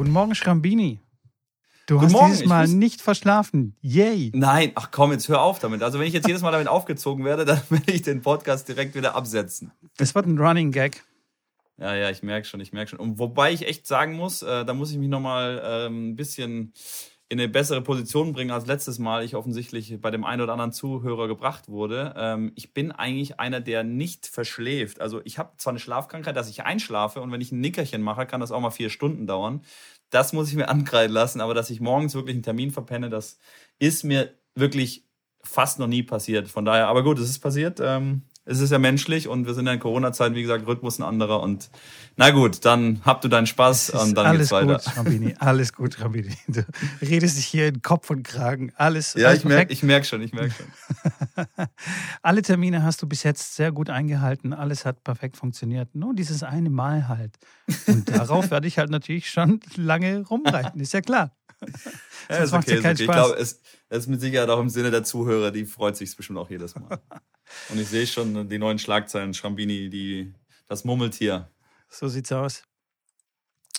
Guten Morgen, Schrambini. Du Guten hast Morgen, dieses Mal wus- nicht verschlafen. Yay. Nein, ach komm, jetzt hör auf damit. Also wenn ich jetzt jedes Mal damit aufgezogen werde, dann werde ich den Podcast direkt wieder absetzen. Es wird ein Running Gag. Ja, ja, ich merke schon, ich merke schon. Und wobei ich echt sagen muss, äh, da muss ich mich nochmal ähm, ein bisschen in eine bessere Position bringen, als letztes Mal ich offensichtlich bei dem einen oder anderen Zuhörer gebracht wurde. Ähm, ich bin eigentlich einer, der nicht verschläft. Also ich habe zwar eine Schlafkrankheit, dass ich einschlafe und wenn ich ein Nickerchen mache, kann das auch mal vier Stunden dauern. Das muss ich mir ankreiden lassen, aber dass ich morgens wirklich einen Termin verpenne, das ist mir wirklich fast noch nie passiert. Von daher, aber gut, es ist passiert. Ähm, es ist ja menschlich und wir sind ja in Corona-Zeiten, wie gesagt, Rhythmus ein anderer und na gut, dann habt du deinen Spaß und dann alles geht's weiter. gut, Schrambini. Alles gut, Schrambini. Du redest dich hier in Kopf und Kragen. Alles, Ja, alles ich merke ich merk schon, ich merke schon. Alle Termine hast du bis jetzt sehr gut eingehalten. Alles hat perfekt funktioniert. Nur dieses eine Mal halt. Und darauf werde ich halt natürlich schon lange rumreiten. Ist ja klar. Ja, ist okay, ja ist keinen okay. Ich glaube, es, es ist mit Sicherheit auch im Sinne der Zuhörer, die freut sich bestimmt auch jedes Mal. Und ich sehe schon die neuen Schlagzeilen, Schrambini, die, das Murmeltier. So sieht's aus.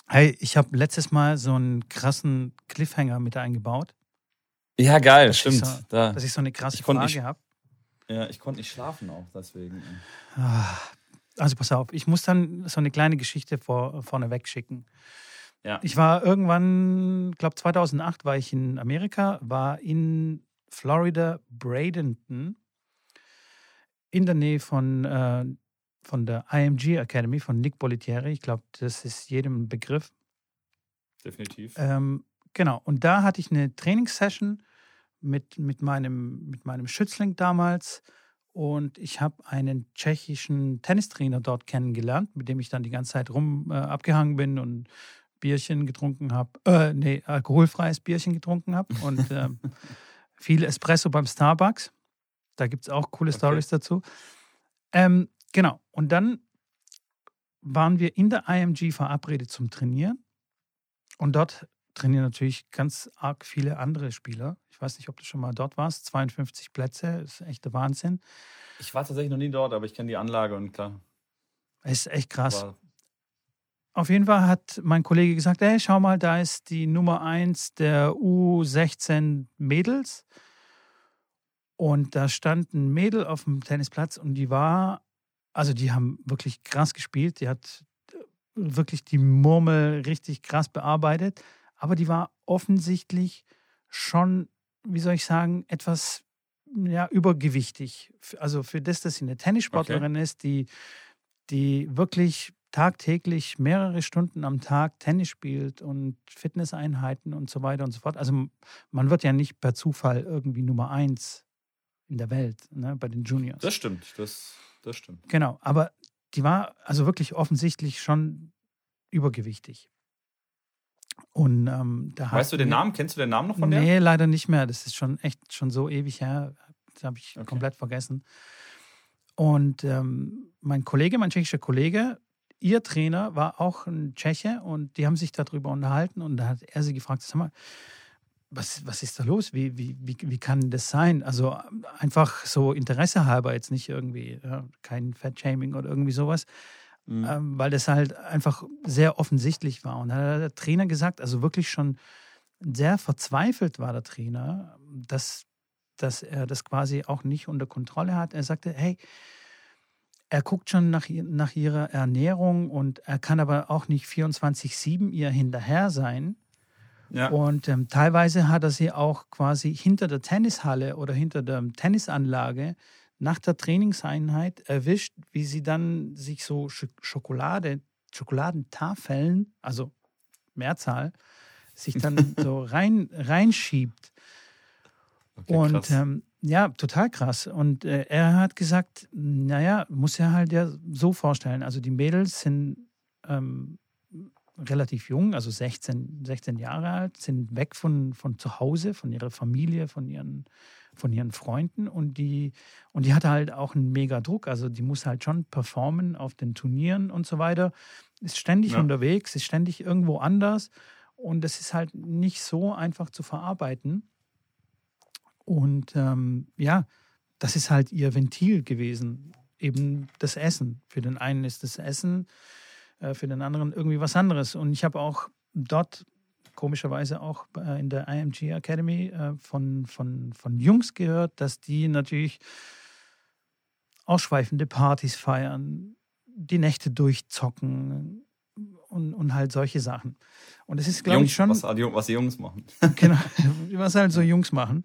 Hey, ich habe letztes Mal so einen krassen Cliffhanger mit eingebaut, Ja, geil, Dass stimmt. so- da, dass ich so eine krasse Ich Frage habe. ja, ich konnte nicht schlafen auch deswegen. Also pass auf, ich muss dann so eine kleine Geschichte vor, vorneweg schicken. Ja. Ich war irgendwann, glaube 2008 war ich in Amerika, war in Florida, Bradenton, in der Nähe von, äh, von der IMG Academy von Nick Bolitieri. Ich glaube, das ist jedem ein Begriff. Definitiv. Ähm, genau, und da hatte ich eine Trainingssession mit, mit, meinem, mit meinem Schützling damals. Und ich habe einen tschechischen Tennistrainer dort kennengelernt, mit dem ich dann die ganze Zeit rum äh, abgehangen bin und Bierchen getrunken habe. Äh, nee, alkoholfreies Bierchen getrunken habe und ähm, viel Espresso beim Starbucks. Da gibt es auch coole Okay. Stories dazu. Ähm, genau, und dann waren wir in der IMG verabredet zum Trainieren. Und dort trainieren natürlich ganz arg viele andere Spieler. Ich weiß nicht, ob du schon mal dort warst. 52 Plätze, ist echt der Wahnsinn. Ich war tatsächlich noch nie dort, aber ich kenne die Anlage und klar. Ist echt krass. War, Auf jeden Fall hat mein Kollege gesagt, hey, schau mal, da ist die Nummer 1 der U16 Mädels. Und da stand ein Mädel auf dem Tennisplatz und die war, also die haben wirklich krass gespielt. Die hat äh, wirklich die Murmel richtig krass bearbeitet. Aber die war offensichtlich schon, wie soll ich sagen, etwas ja, übergewichtig. Also für das, dass sie eine Tennissportlerin ist, die, die wirklich tagtäglich mehrere Stunden am Tag Tennis spielt und Fitnesseinheiten und so weiter und so fort. Also man wird ja nicht per Zufall irgendwie Nummer eins in der Welt, ne, bei den Juniors. das stimmt, das, das stimmt. Genau, aber die war also wirklich offensichtlich schon übergewichtig. Und ähm, da Weißt du den Namen? Kennst du den Namen noch von der? Nee, leider nicht mehr. Das ist schon echt schon so ewig her. Das habe ich Okay. komplett vergessen. Und ähm, mein Kollege, mein tschechischer Kollege, ihr Trainer war auch ein Tscheche und die haben sich darüber unterhalten und da hat er sie gefragt, sag mal, was, was ist da los? Wie, wie, wie, wie kann das sein? Also einfach so Interesse halber, jetzt nicht irgendwie, ja, kein Fat-Shaming oder irgendwie sowas Mhm. ähm, weil das halt einfach sehr offensichtlich war. Und da hat der Trainer gesagt, also wirklich schon sehr verzweifelt war der Trainer, dass, dass er das quasi auch nicht unter Kontrolle hat. Er sagte, hey, er guckt schon nach, nach ihrer Ernährung und er kann aber auch nicht 24-7 ihr hinterher sein. Ja. Und ähm, teilweise hat er sie auch quasi hinter der Tennishalle oder hinter der Tennisanlage nach der Trainingseinheit erwischt, wie sie dann sich so Sch Schokolade, Schokoladentafeln, also Mehrzahl, sich dann so rein, reinschiebt. Okay, Und ähm, ja, total krass. Und äh, er hat gesagt, naja, muss er halt ja so vorstellen. Also die Mädels sind ähm, relativ jung, also 16, 16 Jahre alt, sind weg von, von zu Hause, von ihrer Familie, von ihren, von ihren Freunden und die, und die hatte halt auch einen mega Druck. Also die muss halt schon performen auf den Turnieren und so weiter. Ist ständig Ja. unterwegs, ist ständig irgendwo anders und das ist halt nicht so einfach zu verarbeiten. Und ähm, ja, das ist halt ihr Ventil gewesen, eben das Essen. Für den einen ist das Essen, äh, für den anderen irgendwie was anderes. Und ich habe auch dort komischerweise auch äh, in der IMG Academy äh, von, von, von Jungs gehört, dass die natürlich ausschweifende Partys feiern, die Nächte durchzocken und, und halt solche Sachen. Und es ist, glaube ich, schon. Was, was die Jungs machen. genau, was halt so Jungs machen.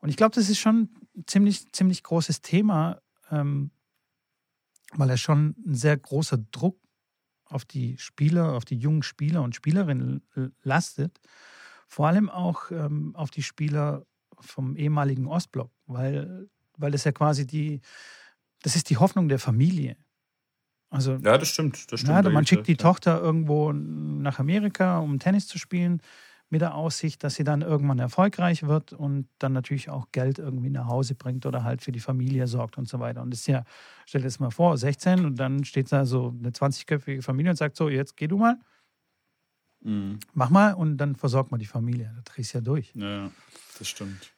Und ich glaube, das ist schon ein ziemlich, ziemlich großes Thema, ähm, weil er schon ein sehr großer Druck auf die Spieler, auf die jungen Spieler und Spielerinnen lastet. Vor allem auch ähm, auf die Spieler vom ehemaligen Ostblock, weil, weil das ja quasi die, das ist die Hoffnung der Familie. Also, ja, das stimmt. Das stimmt ja, man schickt die ja. Tochter irgendwo nach Amerika, um Tennis zu spielen mit der Aussicht, dass sie dann irgendwann erfolgreich wird und dann natürlich auch Geld irgendwie nach Hause bringt oder halt für die Familie sorgt und so weiter. Und das ist ja, stell dir das mal vor, 16 und dann steht da so eine 20-köpfige Familie und sagt so, jetzt geh du mal, mhm. mach mal und dann versorgt man die Familie. Da drehst du ja durch. Ja, das stimmt.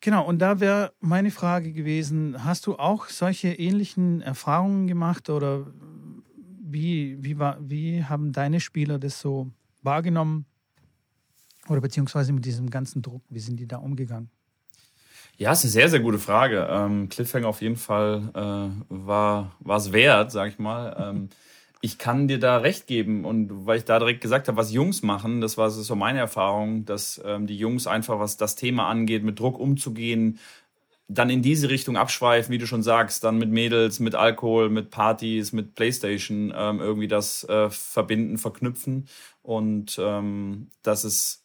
Genau, und da wäre meine Frage gewesen, hast du auch solche ähnlichen Erfahrungen gemacht oder wie, wie, war, wie haben deine Spieler das so wahrgenommen? Oder beziehungsweise mit diesem ganzen Druck, wie sind die da umgegangen? Ja, ist eine sehr, sehr gute Frage. Ähm, Cliffhanger auf jeden Fall äh, war es wert, sag ich mal. Ähm, ich kann dir da recht geben und weil ich da direkt gesagt habe, was Jungs machen, das war so meine Erfahrung, dass ähm, die Jungs einfach, was das Thema angeht, mit Druck umzugehen, dann in diese Richtung abschweifen, wie du schon sagst, dann mit Mädels, mit Alkohol, mit Partys, mit Playstation ähm, irgendwie das äh, verbinden, verknüpfen und ähm, das ist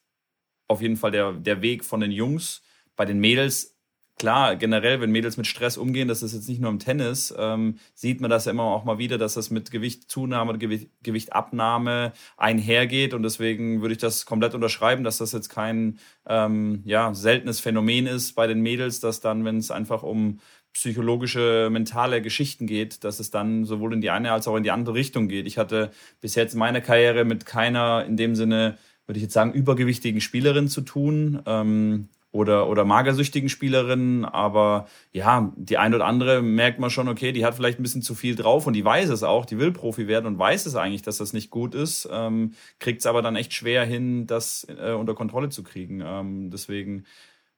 auf jeden Fall der, der Weg von den Jungs. Bei den Mädels, klar, generell, wenn Mädels mit Stress umgehen, das ist jetzt nicht nur im Tennis, ähm, sieht man das ja immer auch mal wieder, dass das mit Gewichtzunahme Gewicht, Gewichtabnahme einhergeht. Und deswegen würde ich das komplett unterschreiben, dass das jetzt kein ähm, ja, seltenes Phänomen ist bei den Mädels, dass dann, wenn es einfach um psychologische, mentale Geschichten geht, dass es dann sowohl in die eine als auch in die andere Richtung geht. Ich hatte bis jetzt meine Karriere mit keiner in dem Sinne würde ich jetzt sagen, übergewichtigen Spielerinnen zu tun ähm, oder, oder magersüchtigen Spielerinnen. Aber ja, die ein oder andere merkt man schon, okay, die hat vielleicht ein bisschen zu viel drauf und die weiß es auch, die will Profi werden und weiß es eigentlich, dass das nicht gut ist, ähm, kriegt es aber dann echt schwer hin, das äh, unter Kontrolle zu kriegen. Ähm, deswegen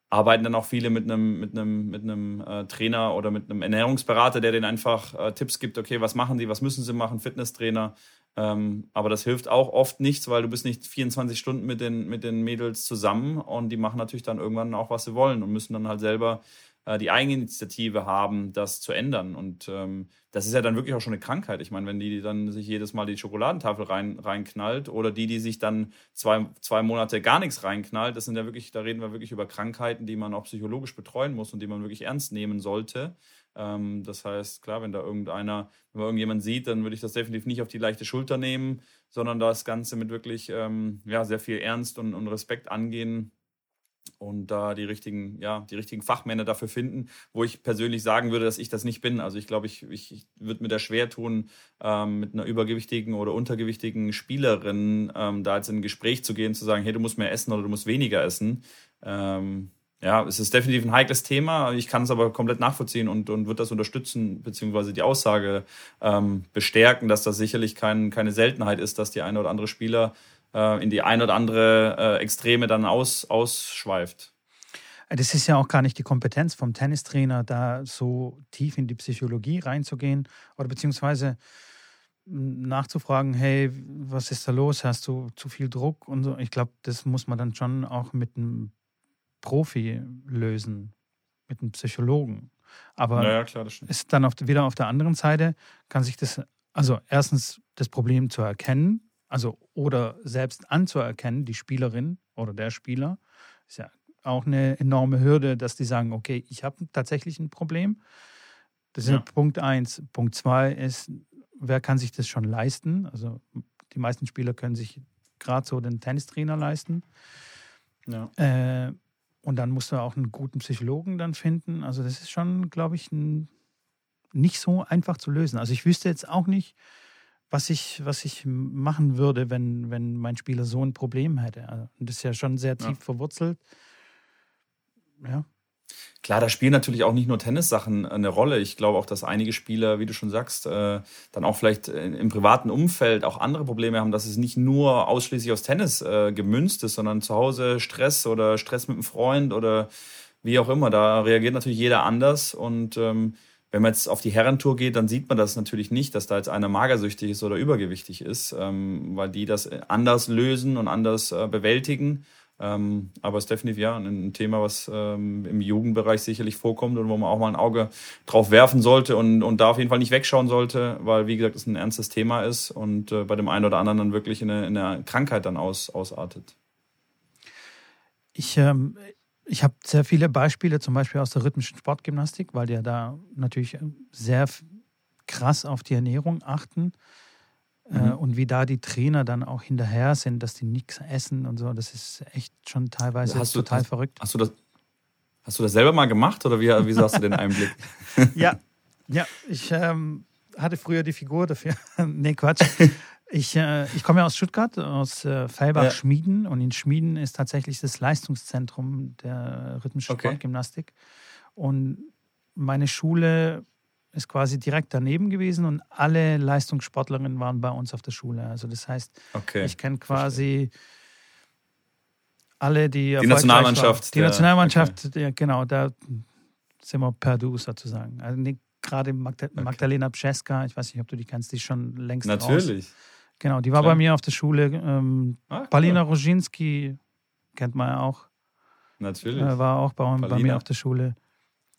arbeiten dann auch viele mit einem mit einem mit einem äh, Trainer oder mit einem Ernährungsberater, der denen einfach äh, Tipps gibt, okay, was machen die, was müssen sie machen, Fitnesstrainer, ähm, aber das hilft auch oft nichts, weil du bist nicht 24 Stunden mit den, mit den Mädels zusammen und die machen natürlich dann irgendwann auch, was sie wollen und müssen dann halt selber äh, die Eigeninitiative haben, das zu ändern. Und ähm, das ist ja dann wirklich auch schon eine Krankheit. Ich meine, wenn die dann sich jedes Mal die Schokoladentafel rein, reinknallt oder die, die sich dann zwei, zwei Monate gar nichts reinknallt, das sind ja wirklich, da reden wir wirklich über Krankheiten, die man auch psychologisch betreuen muss und die man wirklich ernst nehmen sollte. Ähm, das heißt, klar, wenn da irgendeiner, wenn man irgendjemand sieht, dann würde ich das definitiv nicht auf die leichte Schulter nehmen, sondern das Ganze mit wirklich ähm, ja, sehr viel Ernst und, und Respekt angehen und da die richtigen, ja, die richtigen Fachmänner dafür finden, wo ich persönlich sagen würde, dass ich das nicht bin. Also ich glaube, ich, ich, ich würde mir da schwer tun, ähm, mit einer übergewichtigen oder untergewichtigen Spielerin ähm, da jetzt in ein Gespräch zu gehen, zu sagen, hey, du musst mehr essen oder du musst weniger essen. Ähm, ja, es ist definitiv ein heikles Thema. Ich kann es aber komplett nachvollziehen und, und wird das unterstützen, beziehungsweise die Aussage ähm, bestärken, dass das sicherlich kein, keine Seltenheit ist, dass die eine oder andere Spieler äh, in die eine oder andere äh, Extreme dann aus, ausschweift. Das ist ja auch gar nicht die Kompetenz vom Tennistrainer, da so tief in die Psychologie reinzugehen oder beziehungsweise nachzufragen, hey, was ist da los? Hast du zu viel Druck und so? Ich glaube, das muss man dann schon auch mit einem Profi lösen, mit einem Psychologen. Aber naja, klar, ist dann auf, wieder auf der anderen Seite, kann sich das, also erstens das Problem zu erkennen, also oder selbst anzuerkennen, die Spielerin oder der Spieler, ist ja auch eine enorme Hürde, dass die sagen, okay, ich habe tatsächlich ein Problem. Das ist ja. Punkt eins. Punkt zwei ist, wer kann sich das schon leisten? Also die meisten Spieler können sich gerade so den Tennistrainer leisten. Ja. Äh, und dann musst du auch einen guten Psychologen dann finden. Also das ist schon, glaube ich, nicht so einfach zu lösen. Also ich wüsste jetzt auch nicht, was ich, was ich machen würde, wenn, wenn mein Spieler so ein Problem hätte. Also, und das ist ja schon sehr tief ja. verwurzelt. Ja. Klar, da spielen natürlich auch nicht nur Tennissachen eine Rolle. Ich glaube auch, dass einige Spieler, wie du schon sagst, äh, dann auch vielleicht im privaten Umfeld auch andere Probleme haben, dass es nicht nur ausschließlich aus Tennis äh, gemünzt ist, sondern zu Hause Stress oder Stress mit einem Freund oder wie auch immer. Da reagiert natürlich jeder anders und ähm, wenn man jetzt auf die Herrentour geht, dann sieht man das natürlich nicht, dass da jetzt einer magersüchtig ist oder übergewichtig ist, ähm, weil die das anders lösen und anders äh, bewältigen. Ähm, aber es ist definitiv ja ein Thema, was ähm, im Jugendbereich sicherlich vorkommt und wo man auch mal ein Auge drauf werfen sollte und, und da auf jeden Fall nicht wegschauen sollte, weil, wie gesagt, es ein ernstes Thema ist und äh, bei dem einen oder anderen dann wirklich in eine, in eine Krankheit dann aus, ausartet. Ich, ähm, ich habe sehr viele Beispiele, zum Beispiel aus der rhythmischen Sportgymnastik, weil die ja da natürlich sehr krass auf die Ernährung achten. Äh, mhm. und wie da die Trainer dann auch hinterher sind, dass die nichts essen und so, das ist echt schon teilweise hast total du, verrückt. Hast du, das, hast du das selber mal gemacht oder wie, wie hast du den Einblick? ja, ja, ich ähm, hatte früher die Figur dafür. nee, Quatsch. Ich, äh, ich komme ja aus Stuttgart, aus äh, Fellbach ja. Schmieden und in Schmieden ist tatsächlich das Leistungszentrum der rhythmischen okay. Sportgymnastik. Und meine Schule ist quasi direkt daneben gewesen und alle Leistungssportlerinnen waren bei uns auf der Schule. Also das heißt, okay. ich kenne quasi alle, die die Nationalmannschaft. Die der, Nationalmannschaft, okay. ja, genau, da sind wir per Du sozusagen. Also gerade Magda okay. Magdalena Pscheska, ich weiß nicht, ob du die kennst, die ist schon längst Natürlich. Raus. Genau, die war Klar. bei mir auf der Schule. Ähm, ah, Palina Roginski kennt man ja auch. Natürlich. Äh, war auch bei, bei, mir auf der Schule.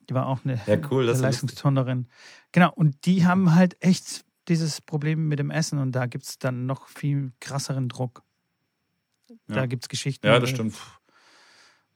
Die war auch eine, ja, cool, eine Leistungsturnerin. Genau, und die haben halt echt dieses Problem mit dem Essen und da gibt es dann noch viel krasseren Druck. Da ja. gibt es Geschichten. Ja, das stimmt.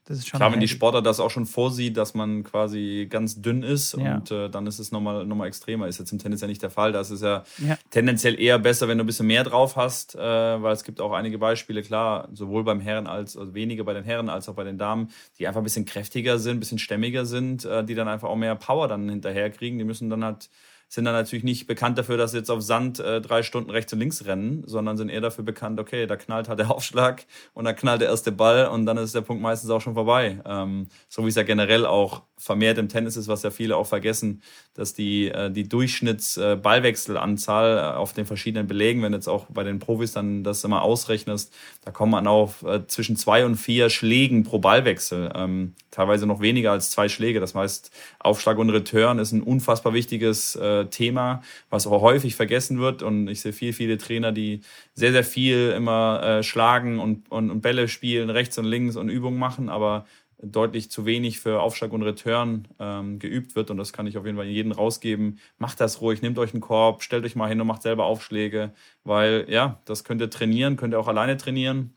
Das ist schon Klar, wenn die Sportler das auch schon vorsieht, dass man quasi ganz dünn ist ja. und äh, dann ist es nochmal noch mal extremer. Ist jetzt im Tennis ja nicht der Fall. Da ist es ja, ja, tendenziell eher besser, wenn du ein bisschen mehr drauf hast, äh, weil es gibt auch einige Beispiele, klar, sowohl beim Herren als also weniger bei den Herren als auch bei den Damen, die einfach ein bisschen kräftiger sind, ein bisschen stämmiger sind, äh, die dann einfach auch mehr Power dann hinterher kriegen. Die müssen dann halt sind dann natürlich nicht bekannt dafür, dass sie jetzt auf Sand äh, drei Stunden rechts und links rennen, sondern sind eher dafür bekannt, okay, da knallt halt der Aufschlag und da knallt der erste Ball und dann ist der Punkt meistens auch schon vorbei. Ähm, so wie es ja generell auch vermehrt im Tennis ist, was ja viele auch vergessen, dass die, äh, die Durchschnittsballwechselanzahl äh, auf den verschiedenen Belegen, wenn jetzt auch bei den Profis dann das immer ausrechnest, da kommt man auf äh, zwischen zwei und vier Schlägen pro Ballwechsel. Ähm, teilweise noch weniger als zwei Schläge. Das heißt, Aufschlag und Return ist ein unfassbar wichtiges äh, Thema, was auch häufig vergessen wird. Und ich sehe viel, viele Trainer, die sehr, sehr viel immer äh, schlagen und, und, und Bälle spielen, rechts und links und Übungen machen, aber deutlich zu wenig für Aufschlag und Return ähm, geübt wird. Und das kann ich auf jeden Fall jeden rausgeben. Macht das ruhig, nehmt euch einen Korb, stellt euch mal hin und macht selber Aufschläge, weil ja, das könnt ihr trainieren, könnt ihr auch alleine trainieren.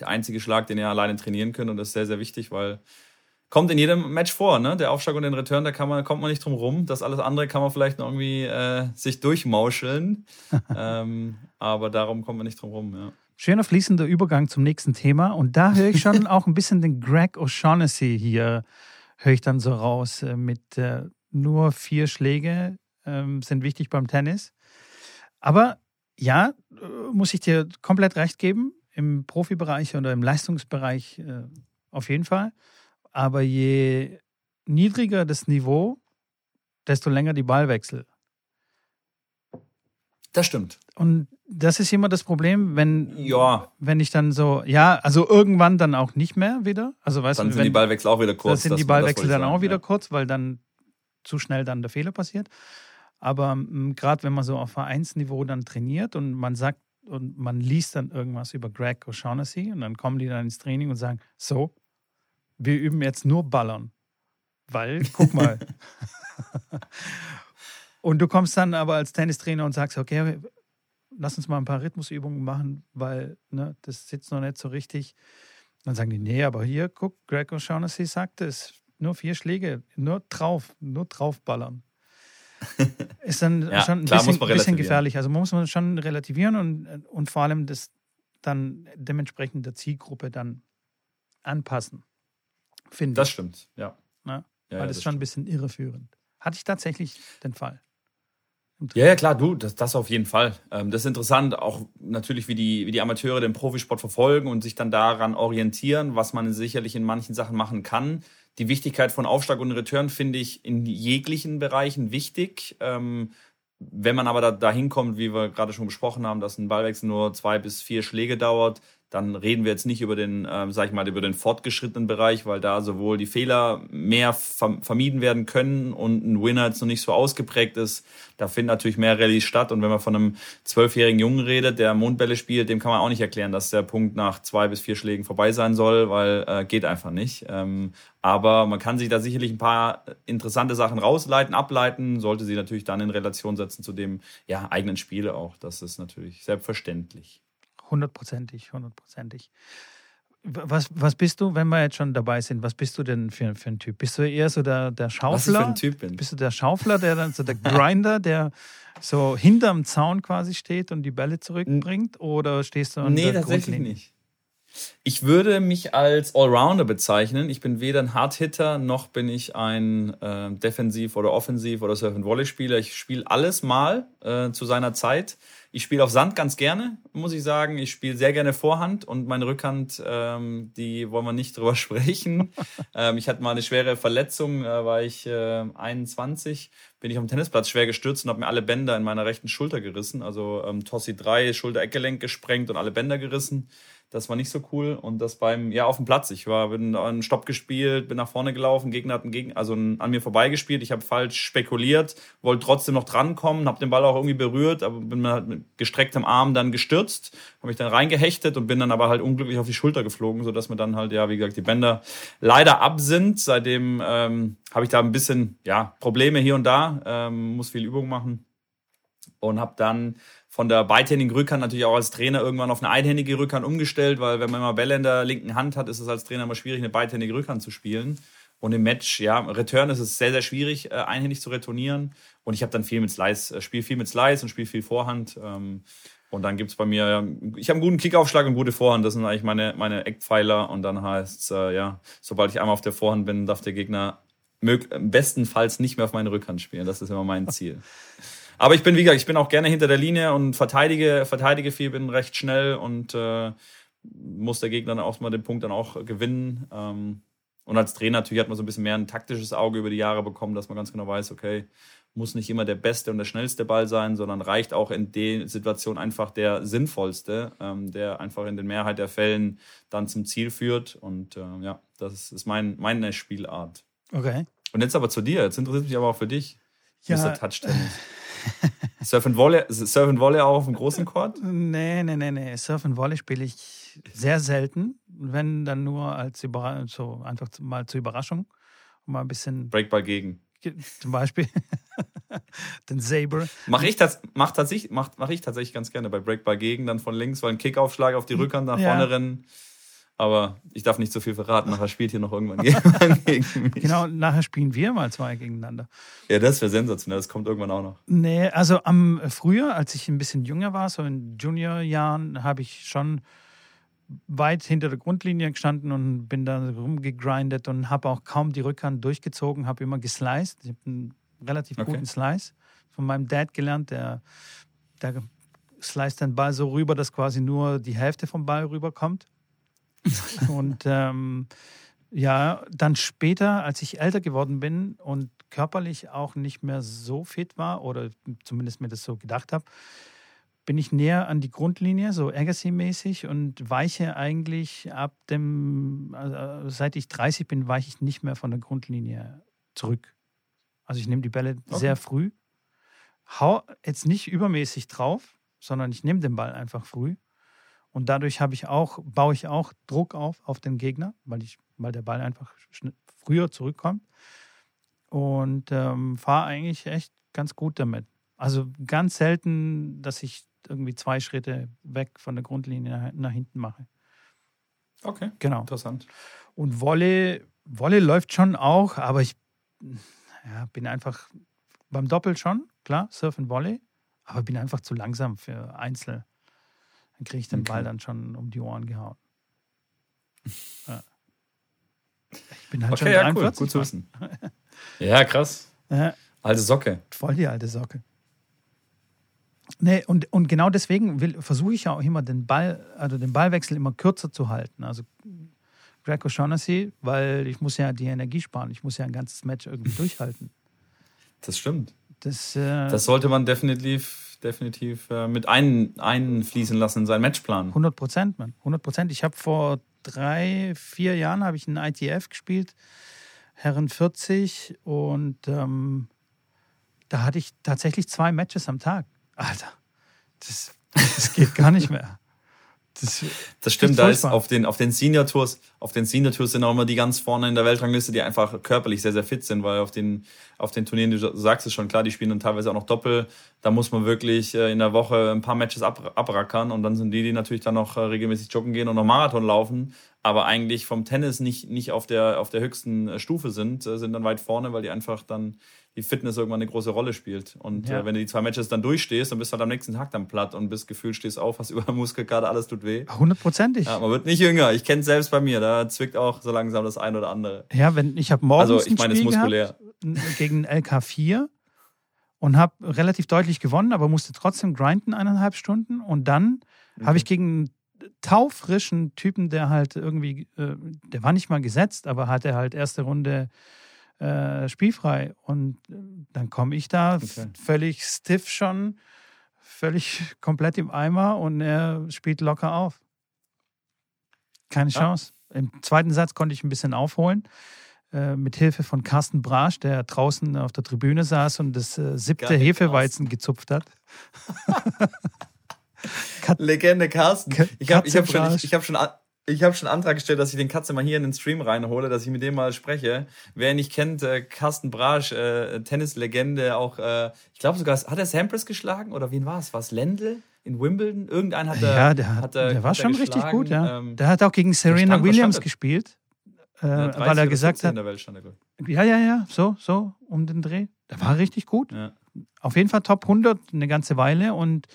Der einzige Schlag, den ihr alleine trainieren könnt und das ist sehr, sehr wichtig, weil kommt in jedem Match vor, ne? Der Aufschlag und den Return, da kann man, kommt man nicht drum rum. Das alles andere kann man vielleicht noch irgendwie äh, sich durchmauscheln. ähm, aber darum kommt man nicht drum rum, ja. Schöner fließender Übergang zum nächsten Thema. Und da höre ich schon auch ein bisschen den Greg O'Shaughnessy hier, höre ich dann so raus. Äh, mit äh, nur vier Schläge äh, sind wichtig beim Tennis. Aber ja, äh, muss ich dir komplett recht geben. Im Profibereich oder im Leistungsbereich äh, auf jeden Fall. Aber je niedriger das Niveau, desto länger die Ballwechsel. Das stimmt. Und das ist immer das Problem, wenn, ja. wenn ich dann so, ja, also irgendwann dann auch nicht mehr wieder. Also weißt dann du, sind wenn, die Ballwechsel auch wieder kurz. Dann sind die Ballwechsel dann sagen, auch wieder ja. kurz, weil dann zu schnell dann der Fehler passiert. Aber ähm, gerade wenn man so auf Vereinsniveau dann trainiert und man sagt und man liest dann irgendwas über Greg O'Shaughnessy und dann kommen die dann ins Training und sagen, so, wir üben jetzt nur Ballern. Weil, guck mal. und du kommst dann aber als Tennistrainer und sagst, okay, lass uns mal ein paar Rhythmusübungen machen, weil ne, das sitzt noch nicht so richtig. Dann sagen die, nee, aber hier, guck, Greg O'Shaughnessy sagte es, nur vier Schläge, nur drauf, nur draufballern. Ist dann ja, schon ein bisschen, bisschen, gefährlich. Also muss man schon relativieren und, und vor allem das dann dementsprechend der Zielgruppe dann anpassen. Finde Das stimmt, ja. Na? ja Weil ja, das ist schon stimmt. ein bisschen irreführend. Hatte ich tatsächlich den Fall. Ja, ja, klar, du, das, das auf jeden Fall. Ähm, das ist interessant, auch natürlich, wie die, wie die Amateure den Profisport verfolgen und sich dann daran orientieren, was man sicherlich in manchen Sachen machen kann. die Wichtigkeit von Aufschlag und Return finde ich in jeglichen Bereichen wichtig. Ähm, wenn man aber da, dahin kommt, wie wir gerade schon besprochen haben, dass ein Ballwechsel nur zwei bis vier Schläge dauert, dann reden wir jetzt nicht über den, ähm, sag ich mal, über den fortgeschrittenen Bereich, weil da sowohl die Fehler mehr vermieden werden können und ein Winner jetzt noch nicht so ausgeprägt ist. Da finden natürlich mehr Rallyes statt. Und wenn man von einem zwölfjährigen Jungen redet, der Mondbälle spielt, dem kann man auch nicht erklären, dass der Punkt nach zwei bis vier Schlägen vorbei sein soll, weil äh, geht einfach nicht. Ähm, aber man kann sich da sicherlich ein paar interessante Sachen rausleiten, ableiten, sollte sie natürlich dann in Relation setzen zu dem ja, eigenen Spiel auch. Das ist natürlich selbstverständlich. Hundertprozentig, hundertprozentig. Was, was bist du, wenn wir jetzt schon dabei sind, was bist du denn für, für ein Typ? Bist du eher so der, der Schaufler? Was ich für ein Typ bin? Bist du der Schaufler, der dann so der Grinder, der so hinterm Zaun quasi steht und die Bälle zurückbringt? Oder stehst du an Nee, tatsächlich nicht. Ich würde mich als Allrounder bezeichnen. Ich bin weder ein Hardhitter noch bin ich ein äh, Defensiv- oder Offensiv- oder Surf-and-Volley-Spieler. Ich spiele alles mal äh, zu seiner Zeit. Ich spiele auf Sand ganz gerne, muss ich sagen. Ich spiele sehr gerne Vorhand und meine Rückhand, ähm, die wollen wir nicht drüber sprechen. ähm, ich hatte mal eine schwere Verletzung, äh, war ich äh, 21, bin ich am Tennisplatz schwer gestürzt und habe mir alle Bänder in meiner rechten Schulter gerissen. Also ähm, Tossi 3, Schulter-Eckgelenk gesprengt und alle Bänder gerissen. Das war nicht so cool. Und das beim, ja, auf dem Platz. Ich war, bin einen Stopp gespielt, bin nach vorne gelaufen, Gegner hat einen Gegen, also an mir vorbeigespielt. Ich habe falsch spekuliert, wollte trotzdem noch drankommen, habe den Ball auch irgendwie berührt, aber bin halt mit gestrecktem Arm dann gestürzt, habe mich dann reingehechtet und bin dann aber halt unglücklich auf die Schulter geflogen, sodass mir dann halt, ja, wie gesagt, die Bänder leider ab sind. Seitdem ähm, habe ich da ein bisschen, ja, Probleme hier und da, ähm, muss viel Übung machen und habe dann von der beidhändigen Rückhand natürlich auch als Trainer irgendwann auf eine einhändige Rückhand umgestellt, weil wenn man immer Bälle in der linken Hand hat, ist es als Trainer immer schwierig, eine beidhändige Rückhand zu spielen. Und im Match, ja, Return ist es sehr, sehr schwierig, äh, einhändig zu retournieren. Und ich habe dann viel mit Slice, äh, spiele viel mit Slice und spiele viel Vorhand. Ähm, und dann gibt's bei mir, ich habe einen guten Kickaufschlag und gute Vorhand. Das sind eigentlich meine, meine Eckpfeiler. Und dann heißt äh, ja, sobald ich einmal auf der Vorhand bin, darf der Gegner bestenfalls nicht mehr auf meine Rückhand spielen. Das ist immer mein Ziel. Aber ich bin, wie gesagt, ich bin auch gerne hinter der Linie und verteidige, verteidige viel, bin recht schnell und äh, muss der Gegner dann auch mal den Punkt dann auch gewinnen. Ähm, und als Trainer natürlich hat man so ein bisschen mehr ein taktisches Auge über die Jahre bekommen, dass man ganz genau weiß, okay, muss nicht immer der beste und der schnellste Ball sein, sondern reicht auch in der Situation einfach der sinnvollste, ähm, der einfach in den Mehrheit der Fällen dann zum Ziel führt. Und äh, ja, das ist mein, meine Spielart. Okay. Und jetzt aber zu dir. Jetzt interessiert mich aber auch für dich. Ja. Mr. Touch Tennis. Surf and Volley, Surf and Volley auch auf dem großen Court? Nee, nee, nee, nee. Surf and Volley spiele ich sehr selten. Wenn dann nur als Überraschung, so einfach mal zur Überraschung. Mal ein bisschen. Breakball gegen. Zum Beispiel den Saber. Mache ich, das, mach tatsächlich, mach, mach ich tatsächlich ganz gerne bei Breakball gegen, dann von links, weil ein Kickaufschlag auf die Rückhand nach ja. vorne rennen. Aber ich darf nicht so viel verraten. Nachher spielt hier noch irgendwann jemand gegen mich. Genau, nachher spielen wir mal zwei gegeneinander. Ja, das wäre sensationell. Das kommt irgendwann auch noch. Nee, also am früher, als ich ein bisschen jünger war, so in Juniorjahren, habe ich schon weit hinter der Grundlinie gestanden und bin da rumgegrindet und habe auch kaum die Rückhand durchgezogen, habe immer gesliced. Ich habe einen relativ okay. guten Slice von meinem Dad gelernt, der, der sliced den Ball so rüber, dass quasi nur die Hälfte vom Ball rüberkommt. und ähm, ja, dann später, als ich älter geworden bin und körperlich auch nicht mehr so fit war oder zumindest mir das so gedacht habe, bin ich näher an die Grundlinie, so Agassi-mäßig und weiche eigentlich ab dem, also seit ich 30 bin, weiche ich nicht mehr von der Grundlinie zurück. Also ich nehme die Bälle okay. sehr früh, hau jetzt nicht übermäßig drauf, sondern ich nehme den Ball einfach früh und dadurch habe ich auch, baue ich auch Druck auf auf den Gegner, weil, ich, weil der Ball einfach früher zurückkommt. Und ähm, fahre eigentlich echt ganz gut damit. Also ganz selten, dass ich irgendwie zwei Schritte weg von der Grundlinie nach hinten mache. Okay. Genau. Interessant. Und Wolle, Wolle läuft schon auch, aber ich ja, bin einfach beim Doppel schon, klar, Surf und Volley, aber bin einfach zu langsam für Einzel. Dann kriege ich den okay. Ball dann schon um die Ohren gehauen. Ja. Ich bin halt okay, schon ja, cool. Gut zu wissen. ja, krass. Ja. Alte Socke. Voll die alte Socke. Nee, und, und genau deswegen versuche ich ja auch immer den Ball, also den Ballwechsel immer kürzer zu halten. Also Greg O'Shaughnessy, weil ich muss ja die Energie sparen. Ich muss ja ein ganzes Match irgendwie durchhalten. Das stimmt. Das, äh, das sollte man definitiv, definitiv äh, mit ein, einfließen lassen in seinen Matchplan. 100 Prozent, Mann. 100 Prozent. Ich habe vor drei, vier Jahren habe ich einen ITF gespielt, Herren 40 und ähm, da hatte ich tatsächlich zwei Matches am Tag. Alter, das, das geht gar nicht mehr. Das, das stimmt, da ist auf den, auf den Senior Tours, auf den Senior Tours sind auch immer die ganz vorne in der Weltrangliste, die einfach körperlich sehr, sehr fit sind, weil auf den, auf den Turnieren, du sagst es schon klar, die spielen dann teilweise auch noch Doppel. Da muss man wirklich äh, in der Woche ein paar Matches ab, abrackern und dann sind die, die natürlich dann noch äh, regelmäßig joggen gehen und noch Marathon laufen, aber eigentlich vom Tennis nicht, nicht auf der, auf der höchsten äh, Stufe sind, sind dann weit vorne, weil die einfach dann die Fitness irgendwann eine große Rolle spielt. Und ja. äh, wenn du die zwei Matches dann durchstehst, dann bist du halt am nächsten Tag dann platt und bist gefühlt, stehst auf, hast über Muskelkater, alles tut weh. Hundertprozentig. Ja, man wird nicht jünger. Ich kenne es selbst bei mir, da zwickt auch so langsam das eine oder andere. Ja, wenn ich habe morgens also, ich meine, es muskulär. gegen LK4 und habe relativ deutlich gewonnen, aber musste trotzdem grinden eineinhalb Stunden und dann okay. habe ich gegen taufrischen Typen, der halt irgendwie, äh, der war nicht mal gesetzt, aber hatte halt erste Runde äh, spielfrei. Und äh, dann komme ich da okay. völlig stiff schon, völlig komplett im Eimer und er spielt locker auf. Keine Chance. Ja. Im zweiten Satz konnte ich ein bisschen aufholen. Äh, mit Hilfe von Carsten Brasch, der draußen auf der Tribüne saß und das äh, siebte Hefeweizen gezupft hat. Legende Carsten. Ich habe ich hab schon, ich, ich hab schon ich habe schon einen Antrag gestellt, dass ich den Katze mal hier in den Stream reinhole, dass ich mit dem mal spreche. Wer ihn nicht kennt, äh, Carsten Brasch, äh, Tennislegende, auch, äh, ich glaube sogar, hat er Sampras geschlagen oder wen war es? War es Lendl in Wimbledon? Irgendein hat er. Ja, der, hat, hat er, der war schon richtig gut, ja. Ähm, der hat auch gegen Serena Williams gespielt, äh, weil er gesagt hat. ja, ja, ja, so, so, um den Dreh. Der war richtig gut. Ja. Auf jeden Fall Top 100 eine ganze Weile und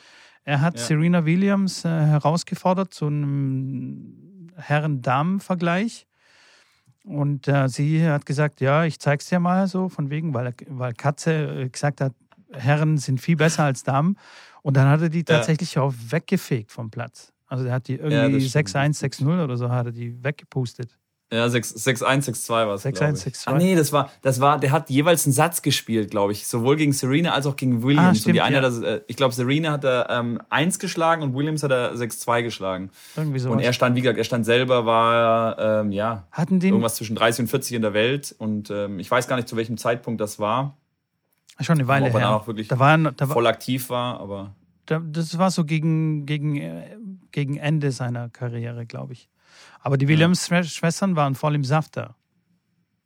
er hat ja. Serena Williams äh, herausgefordert zu einem Herren-Damen-Vergleich. Und äh, sie hat gesagt, ja, ich zeig's dir mal so, von wegen, weil, weil Katze äh, gesagt hat, Herren sind viel besser als Damen. Und dann hat er die tatsächlich ja. auch weggefegt vom Platz. Also er hat die irgendwie ja, 6-1, 6-0 oder so hat er die weggepustet. Ja, 6-1-6-2 war es. 6-1-6-2. Ah, nee, das war, das war, der hat jeweils einen Satz gespielt, glaube ich. Sowohl gegen Serena als auch gegen Williams. Ah, stimmt, und die eine, ja. das, äh, ich glaube, Serena hat er ähm, 1 geschlagen und Williams hat er 6-2 geschlagen. Irgendwie so. Und er stand, wie gesagt, er stand selber, war, ähm, ja, Hatten den irgendwas zwischen 30 und 40 in der Welt. Und ähm, ich weiß gar nicht, zu welchem Zeitpunkt das war. Schon eine Weile Ob er auch wirklich da war, da war, voll aktiv war, aber. Da, das war so gegen, gegen, äh, gegen Ende seiner Karriere, glaube ich. Aber die Williams-Schwestern waren voll im Saft da.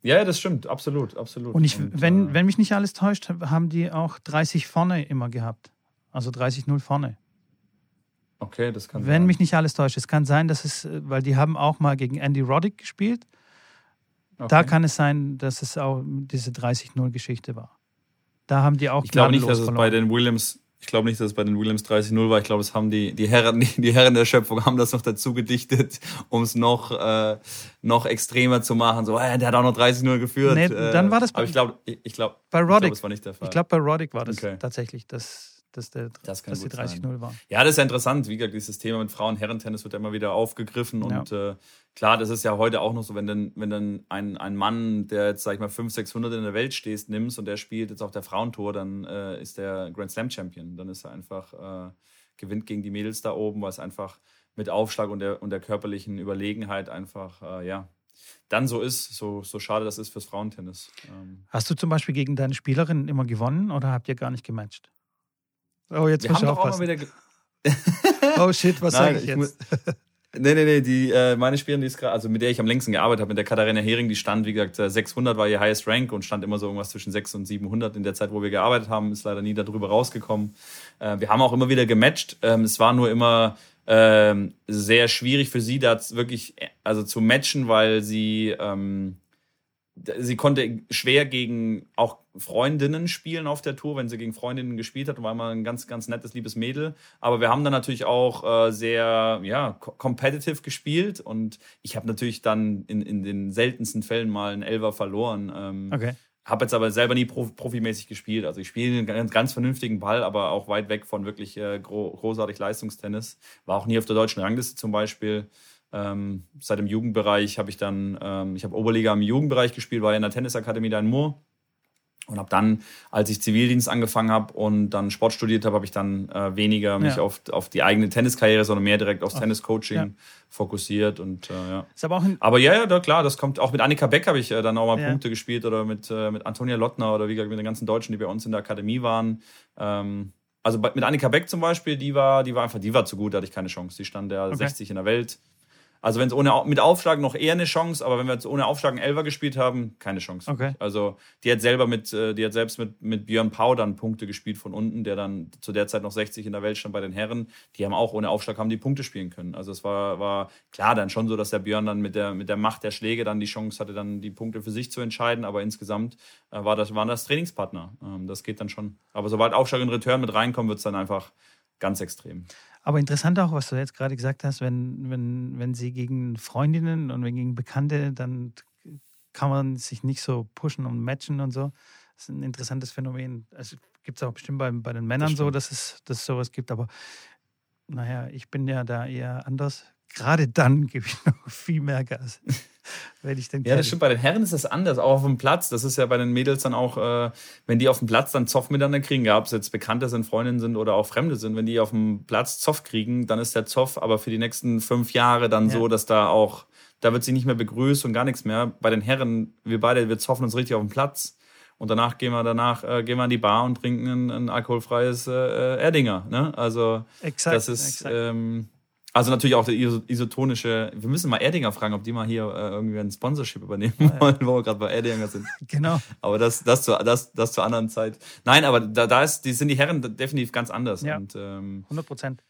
Ja, das stimmt, absolut, absolut. Und, ich, Und wenn, äh, wenn mich nicht alles täuscht, haben die auch 30 vorne immer gehabt. Also 30-0 vorne. Okay, das kann Wenn sein. mich nicht alles täuscht. Es kann sein, dass es, weil die haben auch mal gegen Andy Roddick gespielt. Okay. Da kann es sein, dass es auch diese 30-0-Geschichte war. Da haben die auch Ich glaube nicht, dass es bei den Williams ich glaube nicht, dass es bei den Williams 30-0 war. Ich glaube, es haben die, die Herren, die, die Herren der Schöpfung haben das noch dazu gedichtet, um es noch, äh, noch extremer zu machen. So, äh, der hat auch noch 30-0 geführt. Nee, dann war das bei, Aber ich glaube, ich, ich glaube, bei Roddick. Glaub, das war nicht der Fall. Ich glaube, bei Roddick war das okay. tatsächlich das, dass, der, das dass die 30-0 war. Ja, das ist ja interessant. Wie gesagt, dieses Thema mit Frauen-Herren-Tennis wird ja immer wieder aufgegriffen. Ja. Und äh, klar, das ist ja heute auch noch so, wenn dann, wenn dann ein, ein Mann, der jetzt, sag ich mal, 500, 600 in der Welt stehst, nimmst und der spielt jetzt auf der Frauentour, dann äh, ist der Grand Slam Champion. Dann ist er einfach, äh, gewinnt gegen die Mädels da oben, weil es einfach mit Aufschlag und der, und der körperlichen Überlegenheit einfach, äh, ja, dann so ist, so, so schade das ist fürs Frauentennis. Ähm. Hast du zum Beispiel gegen deine Spielerin immer gewonnen oder habt ihr gar nicht gematcht? Oh, jetzt wir muss ich aufpassen. oh shit, was sage ich jetzt? Muss, nee, nee, nee, die, äh, meine Spielerin, die ist gerade, also mit der ich am längsten gearbeitet habe, mit der Katharina Hering, die stand, wie gesagt, 600 war ihr Highest Rank und stand immer so irgendwas zwischen 600 und 700 in der Zeit, wo wir gearbeitet haben, ist leider nie darüber rausgekommen. Äh, wir haben auch immer wieder gematcht. Ähm, es war nur immer ähm, sehr schwierig für sie, da wirklich, also zu matchen, weil sie, ähm, sie konnte schwer gegen auch Freundinnen spielen auf der Tour, wenn sie gegen Freundinnen gespielt hat, war immer ein ganz, ganz nettes, liebes Mädel. Aber wir haben dann natürlich auch äh, sehr, ja, competitive gespielt und ich habe natürlich dann in, in den seltensten Fällen mal einen Elver verloren. Ähm, okay. Habe jetzt aber selber nie prof profimäßig gespielt. Also ich spiele einen ganz, ganz, vernünftigen Ball, aber auch weit weg von wirklich äh, gro großartig Leistungstennis. War auch nie auf der deutschen Rangliste zum Beispiel. Ähm, seit dem Jugendbereich habe ich dann, ähm, ich habe Oberliga im Jugendbereich gespielt, war in der Tennisakademie da in Moor und habe dann, als ich Zivildienst angefangen habe und dann Sport studiert habe, habe ich dann äh, weniger mich ja. auf, auf die eigene Tenniskarriere, sondern mehr direkt aufs Tenniscoaching ja. fokussiert und äh, ja. Ist aber, auch aber ja, ja, klar, das kommt auch mit Annika Beck habe ich äh, dann auch mal ja. Punkte gespielt oder mit, äh, mit Antonia Lottner oder wie gesagt mit den ganzen Deutschen, die bei uns in der Akademie waren. Ähm, also mit Annika Beck zum Beispiel, die war, die war einfach, die war zu gut, da hatte ich keine Chance. Die stand ja okay. 60 in der Welt. Also wenn es ohne mit Aufschlag noch eher eine Chance, aber wenn wir jetzt ohne Aufschlag einen Elfer gespielt haben, keine Chance. Okay. Also die hat selber mit, äh, die hat selbst mit, mit Björn Pau dann Punkte gespielt von unten, der dann zu der Zeit noch 60 in der Welt stand bei den Herren. Die haben auch ohne Aufschlag haben die Punkte spielen können. Also es war, war klar dann schon so, dass der Björn dann mit der, mit der Macht der Schläge dann die Chance hatte, dann die Punkte für sich zu entscheiden. Aber insgesamt äh, war das, waren das Trainingspartner. Ähm, das geht dann schon. Aber sobald Aufschlag und Return mit reinkommen, wird es dann einfach ganz extrem. Aber interessant auch, was du jetzt gerade gesagt hast, wenn, wenn, wenn sie gegen Freundinnen und wenn gegen Bekannte, dann kann man sich nicht so pushen und matchen und so. Das ist ein interessantes Phänomen. Also gibt es auch bestimmt bei, bei den Männern das so, dass es, dass es sowas gibt, aber naja, ich bin ja da eher anders. Gerade dann gebe ich noch viel mehr Gas. wenn ich den Ja, das stimmt. Bei den Herren ist das anders, auch auf dem Platz. Das ist ja bei den Mädels dann auch, äh, wenn die auf dem Platz dann Zoff miteinander kriegen, ja, ob es jetzt Bekannte sind, Freundinnen sind oder auch Fremde sind, wenn die auf dem Platz Zoff kriegen, dann ist der Zoff aber für die nächsten fünf Jahre dann ja. so, dass da auch, da wird sie nicht mehr begrüßt und gar nichts mehr. Bei den Herren, wir beide, wir zoffen uns richtig auf dem Platz. Und danach gehen wir danach äh, gehen wir an die Bar und trinken ein, ein alkoholfreies äh, Erdinger. Ne? Also exakt, das ist ähm, also natürlich auch der isotonische. Wir müssen mal Erdinger fragen, ob die mal hier äh, irgendwie ein Sponsorship übernehmen ja, wollen, wo wir gerade bei Erdinger sind. Genau. Aber das, das, zu, das, das zur anderen Zeit. Nein, aber da, da ist, die sind die Herren definitiv ganz anders. Ja. Und, ähm, 100 Prozent.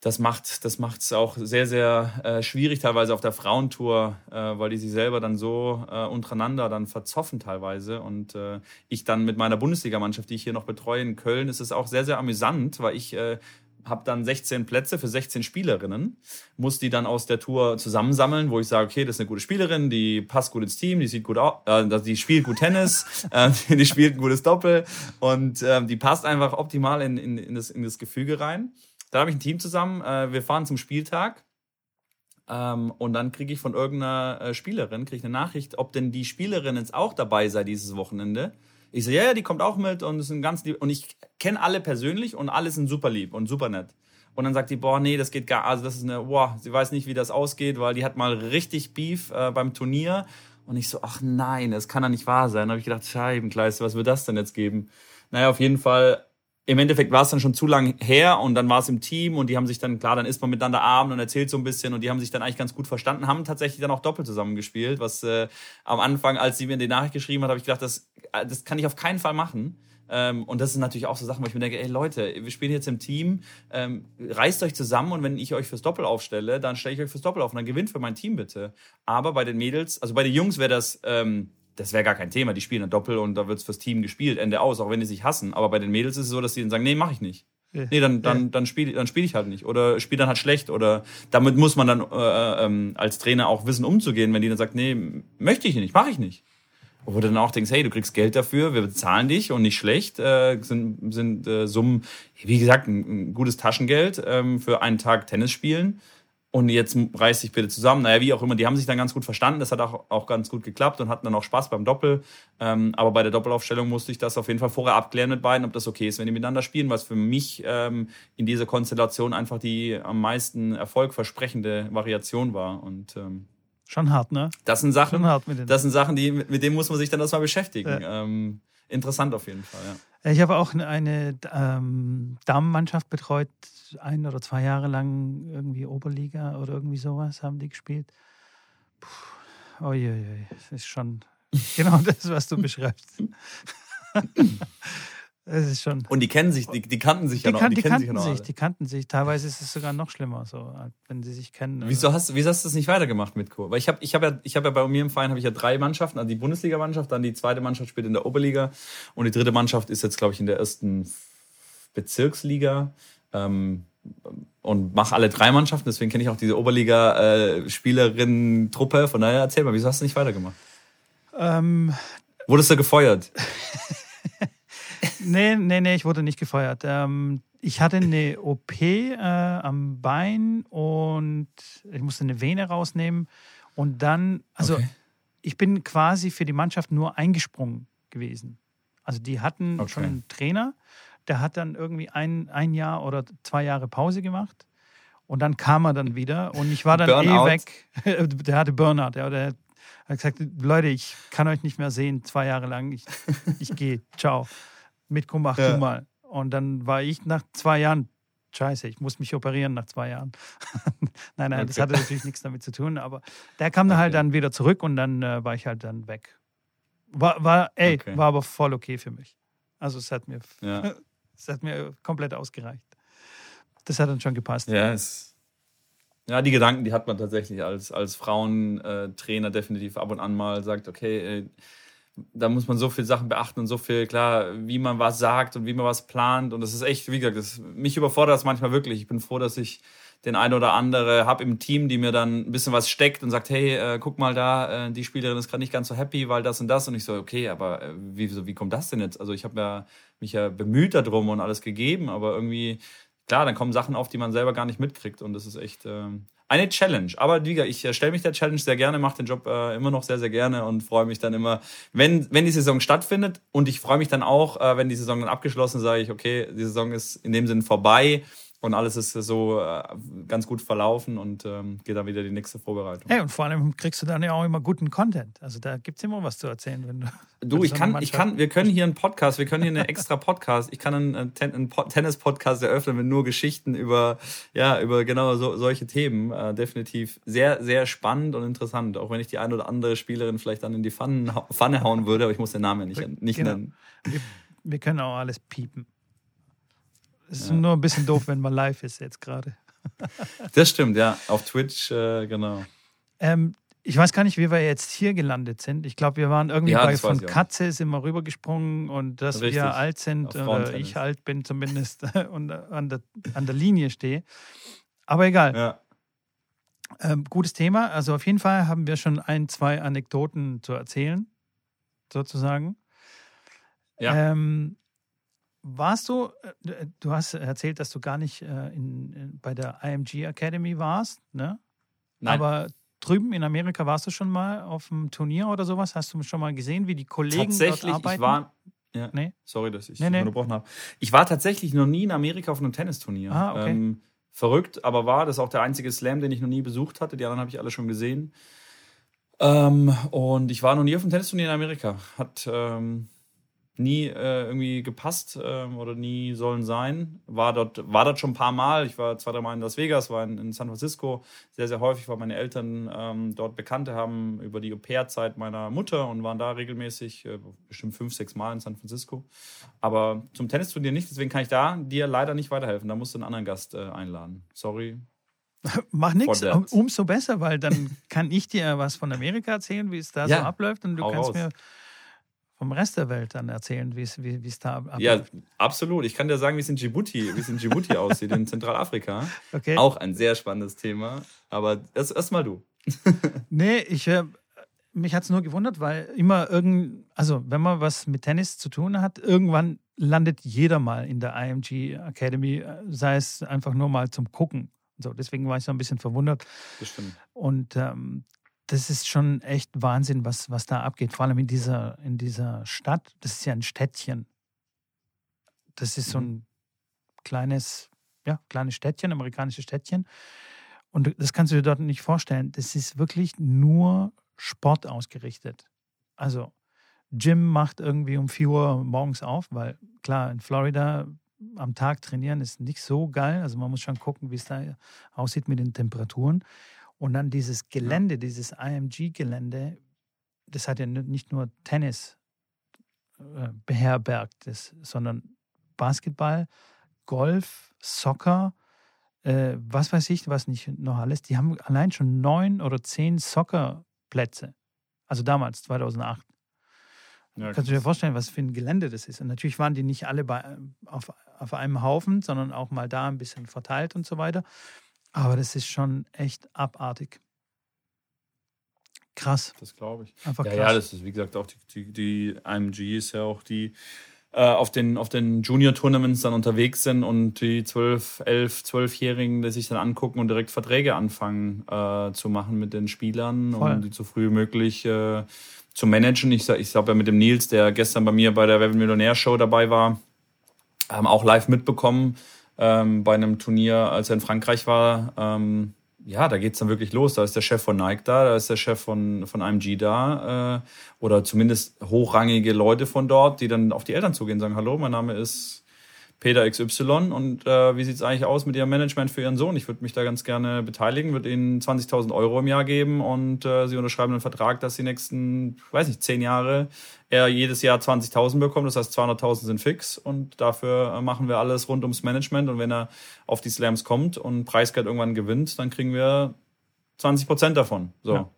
Das macht das macht's auch sehr, sehr äh, schwierig, teilweise auf der Frauentour, äh, weil die sich selber dann so äh, untereinander dann verzoffen teilweise. Und äh, ich dann mit meiner Bundesligamannschaft, die ich hier noch betreue in Köln, ist es auch sehr, sehr amüsant, weil ich äh, habe dann 16 Plätze für 16 Spielerinnen, muss die dann aus der Tour zusammensammeln, wo ich sage, okay, das ist eine gute Spielerin, die passt gut ins Team, die sieht gut aus, äh, die spielt gut Tennis, äh, die spielt ein gutes Doppel und äh, die passt einfach optimal in, in, in, das, in das Gefüge rein. Dann habe ich ein Team zusammen, äh, wir fahren zum Spieltag ähm, und dann kriege ich von irgendeiner äh, Spielerin krieg ich eine Nachricht, ob denn die Spielerin jetzt auch dabei sei dieses Wochenende. Ich so, ja, ja, die kommt auch mit und ist ein ganz lieb. Und ich kenne alle persönlich und alle sind super lieb und super nett. Und dann sagt die, boah, nee, das geht gar, also das ist eine, boah, sie weiß nicht, wie das ausgeht, weil die hat mal richtig Beef äh, beim Turnier. Und ich so, ach nein, das kann doch nicht wahr sein. Da habe ich gedacht, Scheibenkleiste, was wird das denn jetzt geben? Naja, auf jeden Fall im Endeffekt war es dann schon zu lang her und dann war es im Team und die haben sich dann, klar, dann isst man miteinander Abend und erzählt so ein bisschen und die haben sich dann eigentlich ganz gut verstanden, haben tatsächlich dann auch doppelt zusammengespielt, was äh, am Anfang, als sie mir die Nachricht geschrieben hat, habe ich gedacht, das, äh, das kann ich auf keinen Fall machen. Ähm, und das ist natürlich auch so Sachen, wo ich mir denke, ey Leute, wir spielen jetzt im Team, ähm, reißt euch zusammen und wenn ich euch fürs Doppel aufstelle, dann stelle ich euch fürs Doppel auf und dann gewinnt für mein Team bitte. Aber bei den Mädels, also bei den Jungs wäre das... Ähm, das wäre gar kein Thema. Die spielen ein Doppel und da wird es fürs Team gespielt, Ende aus, auch wenn die sich hassen. Aber bei den Mädels ist es so, dass die dann sagen, nee, mach ich nicht. Ja. Nee, dann, dann, dann spiele dann spiel ich halt nicht. Oder spiele dann halt schlecht. Oder damit muss man dann äh, ähm, als Trainer auch wissen, umzugehen, wenn die dann sagt, nee, möchte ich nicht, mache ich nicht. Wo du dann auch denkst, hey, du kriegst Geld dafür, wir bezahlen dich und nicht schlecht, äh, sind, sind äh, Summen, wie gesagt, ein, ein gutes Taschengeld ähm, für einen Tag Tennis spielen und jetzt reiß dich bitte zusammen. Naja, wie auch immer, die haben sich dann ganz gut verstanden. Das hat auch, auch ganz gut geklappt und hatten dann auch Spaß beim Doppel. Ähm, aber bei der Doppelaufstellung musste ich das auf jeden Fall vorher abklären mit beiden, ob das okay ist, wenn die miteinander spielen, was für mich ähm, in dieser Konstellation einfach die am meisten erfolgversprechende Variation war. Und ähm, Schon hart, ne? Das sind Sachen, das sind Sachen, die, mit denen muss man sich dann erstmal beschäftigen. Ja. Ähm, interessant auf jeden Fall, ja. Ich habe auch eine ähm, Damenmannschaft betreut, ein oder zwei Jahre lang irgendwie Oberliga oder irgendwie sowas haben die gespielt. Puh, oi, das ist schon genau das, was du beschreibst. Es ist schon. Und die kennen sich, die, die kannten sich die ja noch. Kan die, die kannten sich, ja noch die kannten sich. Teilweise ist es sogar noch schlimmer, so, wenn sie sich kennen. Wieso hast, wieso hast du das nicht weitergemacht mit Co? Weil ich habe ich hab ja, ich hab ja bei mir im Verein habe ich ja drei Mannschaften, also die Bundesligamannschaft, dann die zweite Mannschaft spielt in der Oberliga und die dritte Mannschaft ist jetzt, glaube ich, in der ersten Bezirksliga. Ähm, und mache alle drei Mannschaften, deswegen kenne ich auch diese Oberliga-Spielerinnen-Truppe. Von daher erzähl mal, wieso hast du nicht weitergemacht? Ähm, Wurdest du gefeuert? Nee, nee, nee, ich wurde nicht gefeuert. Ähm, ich hatte eine OP äh, am Bein und ich musste eine Vene rausnehmen. Und dann, also okay. ich bin quasi für die Mannschaft nur eingesprungen gewesen. Also die hatten okay. schon einen Trainer, der hat dann irgendwie ein, ein Jahr oder zwei Jahre Pause gemacht. Und dann kam er dann wieder und ich war dann eh Burnout. eh weg. der hatte Burnout. Ja, der hat gesagt, Leute, ich kann euch nicht mehr sehen, zwei Jahre lang. Ich, ich gehe, ciao. Mitko, mach ja. mal. Und dann war ich nach zwei Jahren, scheiße, ich muss mich operieren nach zwei Jahren. nein, nein, okay. das hatte natürlich nichts damit zu tun. Aber der kam dann halt okay. halt dann wieder zurück und dann äh, war ich halt dann weg. War, war ey, okay. war aber voll okay für mich. Also es hat mir, ja. es hat mir komplett ausgereicht. Das hat dann schon gepasst. Ja, es, ja, die Gedanken, die hat man tatsächlich als, als Frauentrainer definitiv ab und an mal, sagt, okay, äh, da muss man so viele Sachen beachten und so viel, klar, wie man was sagt und wie man was plant. Und das ist echt, wie gesagt, das, mich überfordert das manchmal wirklich. Ich bin froh, dass ich den ein oder andere habe im Team, die mir dann ein bisschen was steckt und sagt, hey, äh, guck mal da, äh, die Spielerin ist gerade nicht ganz so happy, weil das und das. Und ich so, okay, aber äh, wie, so, wie kommt das denn jetzt? Also ich habe ja, mich ja bemüht darum und alles gegeben, aber irgendwie, klar, dann kommen Sachen auf, die man selber gar nicht mitkriegt. Und das ist echt äh, eine Challenge. Aber wie gesagt, ich äh, stelle mich der Challenge sehr gerne, mache den Job äh, immer noch sehr, sehr gerne und freue mich dann immer, wenn, wenn die Saison stattfindet. Und ich freue mich dann auch, äh, wenn die Saison dann abgeschlossen sage ich, okay, die Saison ist in dem Sinn vorbei und alles ist so äh, ganz gut verlaufen und ähm, geht dann wieder die nächste Vorbereitung. Hey, und vor allem kriegst du dann ja auch immer guten Content. Also da gibt es immer was zu erzählen, wenn du. Du, ich kann, ich kann, wir können hier einen Podcast, wir können hier eine extra Podcast, ich kann einen, einen Tennis-Podcast eröffnen mit nur Geschichten über, ja, über genau so, solche Themen. Äh, definitiv sehr, sehr spannend und interessant. Auch wenn ich die eine oder andere Spielerin vielleicht dann in die Pfanne, Pfanne hauen würde, aber ich muss den Namen ja nicht, nicht genau. nennen. Wir, wir können auch alles piepen. Es ist ja. nur ein bisschen doof, wenn man live ist jetzt gerade. das stimmt, ja. Auf Twitch, äh, genau. Ähm, ich weiß gar nicht, wie wir jetzt hier gelandet sind. Ich glaube, wir waren irgendwie ja, bei von Katze sind wir rübergesprungen und dass Richtig. wir alt sind oder ich alt bin zumindest und an der, an der Linie stehe. Aber egal. Ja. Ähm, gutes Thema. Also auf jeden Fall haben wir schon ein, zwei Anekdoten zu erzählen, sozusagen. Ja. Ähm, warst du, äh, du hast erzählt, dass du gar nicht äh, in, in, bei der IMG Academy warst, ne? Nein. Aber drüben in Amerika warst du schon mal auf einem Turnier oder sowas? Hast du schon mal gesehen, wie die Kollegen tatsächlich, dort arbeiten? Ich war, ja, nee? Sorry, dass ich nee, nee. unterbrochen habe. Ich war tatsächlich noch nie in Amerika auf einem Tennisturnier. Ah, okay. Ähm, verrückt, aber war das auch der einzige Slam, den ich noch nie besucht hatte. Die anderen habe ich alle schon gesehen. Ähm, und ich war noch nie auf einem Tennisturnier in Amerika. Hat ähm, nie äh, irgendwie gepasst äh, oder nie sollen sein. War dort, war dort schon ein paar Mal. Ich war zwei, drei Mal in Las Vegas, war in, in San Francisco sehr, sehr häufig, weil meine Eltern ähm, dort Bekannte haben über die Au-pair-Zeit meiner Mutter und waren da regelmäßig, äh, bestimmt fünf, sechs Mal in San Francisco. Aber zum Tennisturnier nicht, deswegen kann ich da dir leider nicht weiterhelfen. Da musst du einen anderen Gast äh, einladen. Sorry. Mach nichts, umso besser, weil dann kann ich dir was von Amerika erzählen, wie es da ja, so abläuft und du kannst raus. mir vom Rest der Welt dann erzählen, wie es da abläuft. Ja, absolut. Ich kann dir sagen, wie es in Djibouti, wie es in Djibouti aussieht, in Zentralafrika. Okay. Auch ein sehr spannendes Thema. Aber erst, erst mal du. nee, ich, äh, mich hat es nur gewundert, weil immer irgend, also wenn man was mit Tennis zu tun hat, irgendwann landet jeder mal in der IMG Academy, äh, sei es einfach nur mal zum Gucken. So, deswegen war ich so ein bisschen verwundert. Das stimmt. Und ähm, das ist schon echt Wahnsinn, was, was da abgeht. Vor allem in dieser, in dieser Stadt. Das ist ja ein Städtchen. Das ist so mhm. ein kleines, ja, kleines Städtchen, amerikanisches Städtchen. Und das kannst du dir dort nicht vorstellen. Das ist wirklich nur Sport ausgerichtet. Also, Jim macht irgendwie um 4 Uhr morgens auf, weil klar, in Florida am Tag trainieren ist nicht so geil. Also man muss schon gucken, wie es da aussieht mit den Temperaturen. Und dann dieses Gelände, ja. dieses IMG-Gelände, das hat ja nicht nur Tennis äh, beherbergt, das, sondern Basketball, Golf, Soccer, äh, was weiß ich, was nicht noch alles. Die haben allein schon neun oder zehn Soccerplätze. Also damals, 2008. Ja, Kannst du dir vorstellen, was für ein Gelände das ist? Und natürlich waren die nicht alle bei, auf, auf einem Haufen, sondern auch mal da ein bisschen verteilt und so weiter. Aber das ist schon echt abartig. Krass. Das glaube ich. Einfach ja, krass. ja, das ist wie gesagt auch die, die, die IMG ist ja auch die äh, auf den, auf den Junior-Tournaments dann unterwegs sind und die 12, 11, 12-Jährigen die sich dann angucken und direkt Verträge anfangen äh, zu machen mit den Spielern, Voll. um die so früh wie möglich äh, zu managen. Ich, ich habe ja mit dem Nils, der gestern bei mir bei der Wer Millionär Show dabei war, ähm, auch live mitbekommen ähm, bei einem Turnier, als er in Frankreich war. Ähm, ja, da geht's dann wirklich los. Da ist der Chef von Nike da, da ist der Chef von, von IMG da äh, oder zumindest hochrangige Leute von dort, die dann auf die Eltern zugehen und sagen, hallo, mein Name ist Peter XY und äh, wie sieht es eigentlich aus mit Ihrem Management für Ihren Sohn? Ich würde mich da ganz gerne beteiligen, würde Ihnen 20.000 Euro im Jahr geben und äh, Sie unterschreiben einen Vertrag, dass die nächsten, weiß nicht, zehn Jahre er jedes Jahr 20.000 bekommt. Das heißt, 200.000 sind fix und dafür äh, machen wir alles rund ums Management und wenn er auf die Slams kommt und Preisgeld irgendwann gewinnt, dann kriegen wir 20 Prozent davon. So. Ja.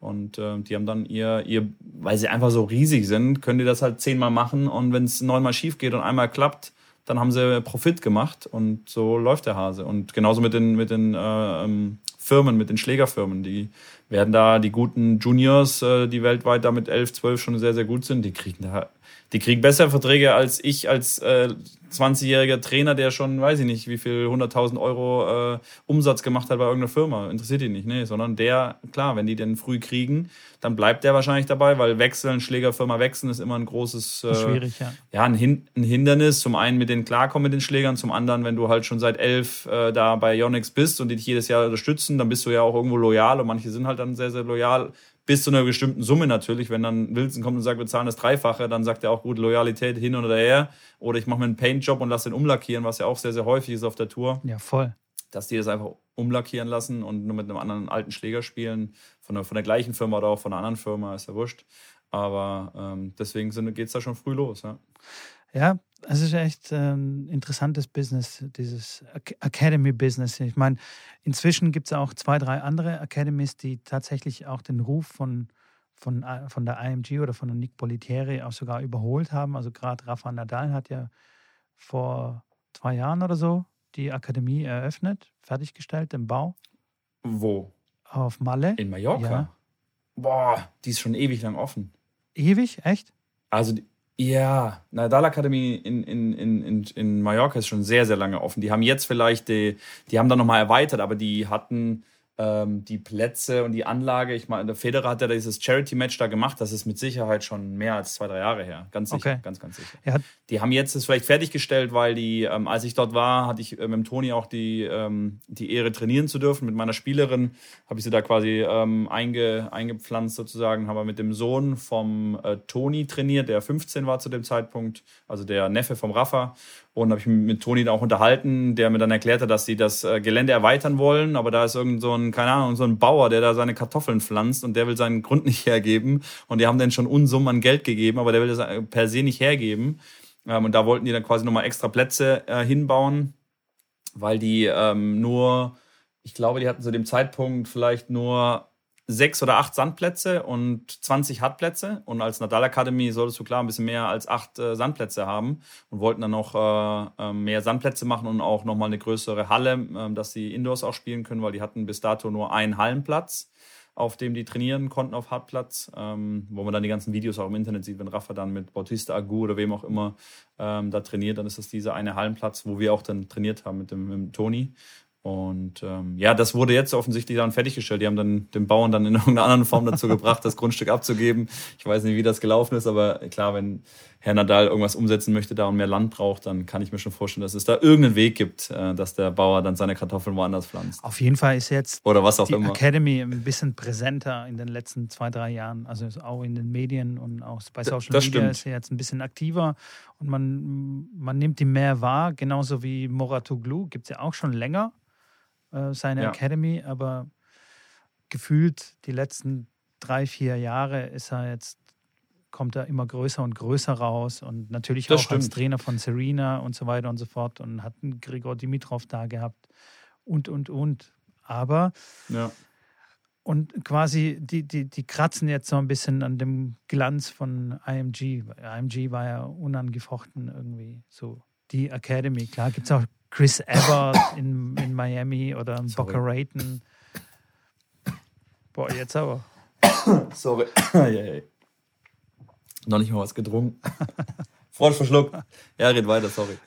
Und äh, die haben dann ihr, ihr, weil sie einfach so riesig sind, können die das halt zehnmal machen und wenn es neunmal schief geht und einmal klappt, dann haben sie Profit gemacht und so läuft der Hase. Und genauso mit den, mit den äh, ähm, Firmen, mit den Schlägerfirmen, die werden da die guten Juniors, äh, die weltweit da mit 11, 12 schon sehr, sehr gut sind, die kriegen da die kriegen bessere Verträge als ich als äh, 20-jähriger Trainer, der schon, weiß ich nicht, wie viel 100.000 Euro äh, Umsatz gemacht hat bei irgendeiner Firma. Interessiert ihn nicht, nee, sondern der, klar, wenn die den früh kriegen, dann bleibt der wahrscheinlich dabei, weil wechseln, Schlägerfirma wechseln ist immer ein großes, äh, schwierig, ja. Ja, ein, Hin ein Hindernis. Zum einen mit denen klarkommen mit den Schlägern, zum anderen, wenn du halt schon seit elf äh, da bei Yonex bist und die dich jedes Jahr unterstützen, dann bist du ja auch irgendwo loyal und manche sind halt dann sehr, sehr loyal bis zu einer bestimmten Summe natürlich. Wenn dann Wilson kommt und sagt, wir zahlen das Dreifache, dann sagt er auch gut Loyalität hin oder her. Oder ich mache mir einen Paintjob und lasse den umlackieren, was ja auch sehr, sehr häufig ist auf der Tour. Ja, voll. Dass die das einfach umlackieren lassen und nur mit einem anderen alten Schläger spielen. Von der, von der gleichen Firma oder auch von einer anderen Firma, ist ja wurscht. Aber ähm, deswegen geht es da schon früh los. Ja. Ja, es ist echt ein interessantes Business, dieses Academy-Business. Ich meine, inzwischen gibt es auch zwei, drei andere Academies, die tatsächlich auch den Ruf von, von, von der IMG oder von Nick Bolitieri auch sogar überholt haben. Also gerade Rafa Nadal hat ja vor zwei Jahren oder so die Akademie eröffnet, fertiggestellt im Bau. Wo? Auf Malle. In Mallorca? Ja. Boah, die ist schon ewig lang offen. Ewig? Echt? Also ja, Nadal Academy in, in, in, in Mallorca ist schon sehr, sehr lange offen. Die haben jetzt vielleicht, die, die haben dann nochmal erweitert, aber die hatten ähm, die Plätze und die Anlage. Ich meine, der Federer hat ja dieses Charity-Match da gemacht. Das ist mit Sicherheit schon mehr als zwei, drei Jahre her. Ganz sicher, okay. ganz, ganz sicher. Ja. Die haben jetzt es vielleicht fertiggestellt, weil die, ähm, als ich dort war, hatte ich äh, mit dem Toni auch die, ähm, die Ehre, trainieren zu dürfen. Mit meiner Spielerin habe ich sie da quasi ähm, einge, eingepflanzt sozusagen. Haben wir mit dem Sohn vom äh, Toni trainiert, der 15 war zu dem Zeitpunkt, also der Neffe vom Rafa. Und habe ich mich mit Toni auch unterhalten, der mir dann erklärte, dass sie das äh, Gelände erweitern wollen, aber da ist irgend so ein, keine Ahnung, so ein Bauer, der da seine Kartoffeln pflanzt und der will seinen Grund nicht hergeben. Und die haben dann schon Unsummen an Geld gegeben, aber der will das äh, per se nicht hergeben. Ähm, und da wollten die dann quasi nochmal extra Plätze äh, hinbauen, weil die ähm, nur, ich glaube, die hatten zu dem Zeitpunkt vielleicht nur sechs oder acht Sandplätze und 20 Hartplätze. Und als Nadal Academy solltest du klar ein bisschen mehr als acht äh, Sandplätze haben und wollten dann noch äh, ähm, mehr Sandplätze machen und auch nochmal eine größere Halle, äh, dass sie Indoors auch spielen können, weil die hatten bis dato nur einen Hallenplatz, auf dem die trainieren konnten auf Hartplatz, ähm, wo man dann die ganzen Videos auch im Internet sieht, wenn Rafa dann mit Bautista Agu oder wem auch immer ähm, da trainiert, dann ist das dieser eine Hallenplatz, wo wir auch dann trainiert haben mit dem, mit dem Toni. Und ähm, ja, das wurde jetzt offensichtlich dann fertiggestellt. Die haben dann den Bauern dann in irgendeiner anderen Form dazu gebracht, das Grundstück abzugeben. Ich weiß nicht, wie das gelaufen ist, aber klar, wenn Herr Nadal irgendwas umsetzen möchte da und mehr Land braucht, dann kann ich mir schon vorstellen, dass es da irgendeinen Weg gibt, äh, dass der Bauer dann seine Kartoffeln woanders pflanzt. Auf jeden Fall ist jetzt Oder was auch die immer. Academy ein bisschen präsenter in den letzten zwei, drei Jahren. Also auch in den Medien und auch bei Social das Media stimmt. ist er jetzt ein bisschen aktiver und man, man nimmt die mehr wahr, genauso wie Moratoglu, gibt es ja auch schon länger äh, seine ja. Academy, aber gefühlt die letzten drei, vier Jahre ist er jetzt, kommt er immer größer und größer raus und natürlich das auch stimmt. als Trainer von Serena und so weiter und so fort und hat einen Grigor Dimitrov da gehabt und, und, und. Aber ja. Und quasi, die, die, die kratzen jetzt so ein bisschen an dem Glanz von IMG. IMG war ja unangefochten irgendwie so. Die Academy, klar, gibt es auch Chris Evert in, in Miami oder Boca Raton. Boah, jetzt aber. Sorry. Noch nicht mal was getrunken. Frosch verschluckt. Ja, red weiter, sorry.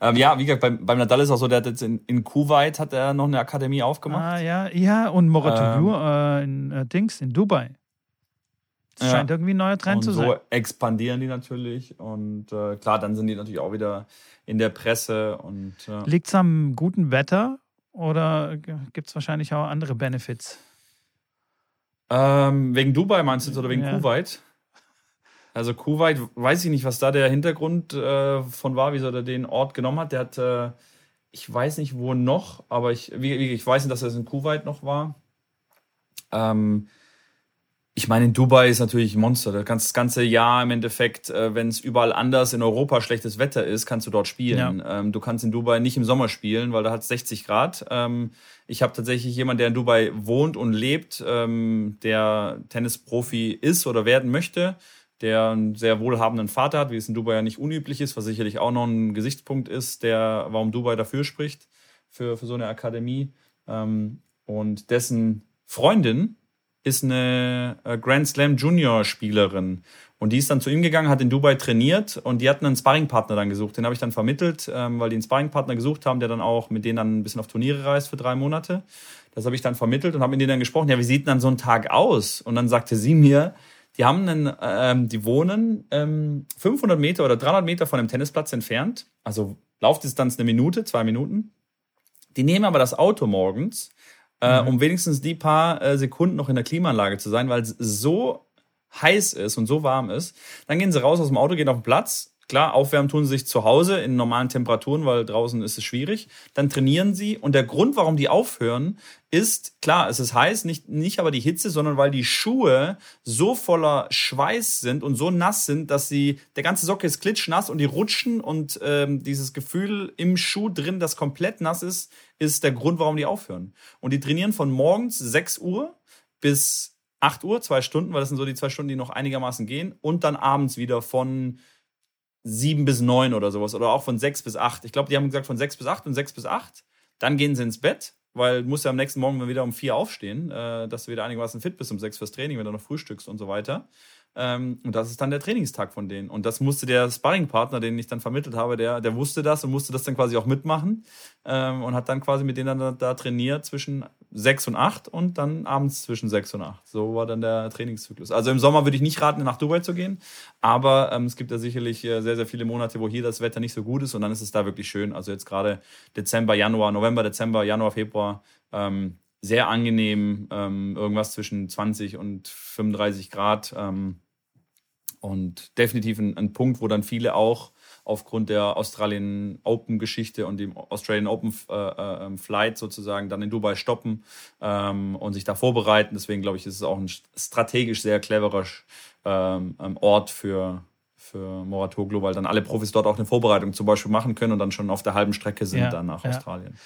Ähm, ja, wie gesagt, beim, beim Nadal ist auch so, der hat jetzt in, in Kuwait hat er noch eine Akademie aufgemacht. Ah, ja, ja, und Moratoglu ähm, äh, in äh, Dings, in Dubai. Das ja. scheint irgendwie ein neuer Trend und zu so sein. So expandieren die natürlich. Und äh, klar, dann sind die natürlich auch wieder in der Presse. und äh, Liegt es am guten Wetter oder gibt es wahrscheinlich auch andere Benefits? Ähm, wegen Dubai meinst du oder wegen ja. Kuwait? Also Kuwait, weiß ich nicht, was da der Hintergrund äh, von war, wieso er den Ort genommen hat. Der hat, äh, ich weiß nicht wo noch, aber ich, wie, ich weiß nicht, dass er in Kuwait noch war. Ähm, ich meine, in Dubai ist natürlich ein Monster. Da kannst das ganze Jahr im Endeffekt, äh, wenn es überall anders in Europa schlechtes Wetter ist, kannst du dort spielen. Ja. Ähm, du kannst in Dubai nicht im Sommer spielen, weil da hat es 60 Grad. Ähm, ich habe tatsächlich jemanden, der in Dubai wohnt und lebt, ähm, der Tennisprofi ist oder werden möchte der einen sehr wohlhabenden Vater hat, wie es in Dubai ja nicht unüblich ist, was sicherlich auch noch ein Gesichtspunkt ist, der, warum Dubai dafür spricht, für, für so eine Akademie. Ähm, und dessen Freundin ist eine äh, Grand Slam Junior Spielerin. Und die ist dann zu ihm gegangen, hat in Dubai trainiert und die hatten einen Sparringpartner dann gesucht. Den habe ich dann vermittelt, ähm, weil die einen Sparringpartner gesucht haben, der dann auch mit denen dann ein bisschen auf Turniere reist für drei Monate. Das habe ich dann vermittelt und habe mit denen dann gesprochen. Ja, wie sieht denn dann so ein Tag aus? Und dann sagte sie mir, die haben einen, ähm, die wohnen ähm, 500 Meter oder 300 Meter von dem Tennisplatz entfernt. Also Laufdistanz eine Minute, zwei Minuten. Die nehmen aber das Auto morgens, äh, mhm. um wenigstens die paar äh, Sekunden noch in der Klimaanlage zu sein, weil es so heiß ist und so warm ist. Dann gehen sie raus aus dem Auto, gehen auf den Platz, Klar, aufwärmen tun sie sich zu Hause in normalen Temperaturen, weil draußen ist es schwierig. Dann trainieren sie und der Grund, warum die aufhören, ist, klar, es ist heiß, nicht, nicht aber die Hitze, sondern weil die Schuhe so voller Schweiß sind und so nass sind, dass sie, der ganze Socke ist klitschnass und die rutschen und ähm, dieses Gefühl im Schuh drin, das komplett nass ist, ist der Grund, warum die aufhören. Und die trainieren von morgens 6 Uhr bis 8 Uhr, zwei Stunden, weil das sind so die zwei Stunden, die noch einigermaßen gehen, und dann abends wieder von sieben bis neun oder sowas. Oder auch von sechs bis acht. Ich glaube, die haben gesagt von sechs bis acht und sechs bis acht. Dann gehen sie ins Bett, weil du musst ja am nächsten Morgen wieder um vier aufstehen, äh, dass du wieder einigermaßen fit bist um sechs fürs Training, wenn du noch frühstückst und so weiter. Ähm, und das ist dann der Trainingstag von denen. Und das musste der Sparringpartner, den ich dann vermittelt habe, der, der wusste das und musste das dann quasi auch mitmachen ähm, und hat dann quasi mit denen dann da, trainiert zwischen sechs und acht und dann abends zwischen sechs und acht. So war dann der Trainingszyklus. Also im Sommer würde ich nicht raten, nach Dubai zu gehen, aber ähm, es gibt da sicherlich äh, sehr, sehr viele Monate, wo hier das Wetter nicht so gut ist und dann ist es da wirklich schön. Also jetzt gerade Dezember, Januar, November, Dezember, Januar, Februar. Ähm, sehr angenehm, irgendwas zwischen 20 und 35 Grad. Und definitiv ein, ein, Punkt, wo dann viele auch aufgrund der Australian Open Geschichte und dem Australian Open äh, äh, ähm, Flight sozusagen dann in Dubai stoppen ähm, und sich da vorbereiten. Deswegen glaube ich, ist es auch ein strategisch sehr cleverer ähm, ähm, Ort für, für Moratoglu, weil dann alle Profis dort auch eine Vorbereitung zum Beispiel machen können und dann schon auf der halben Strecke sind ja, dann nach ja. Australien.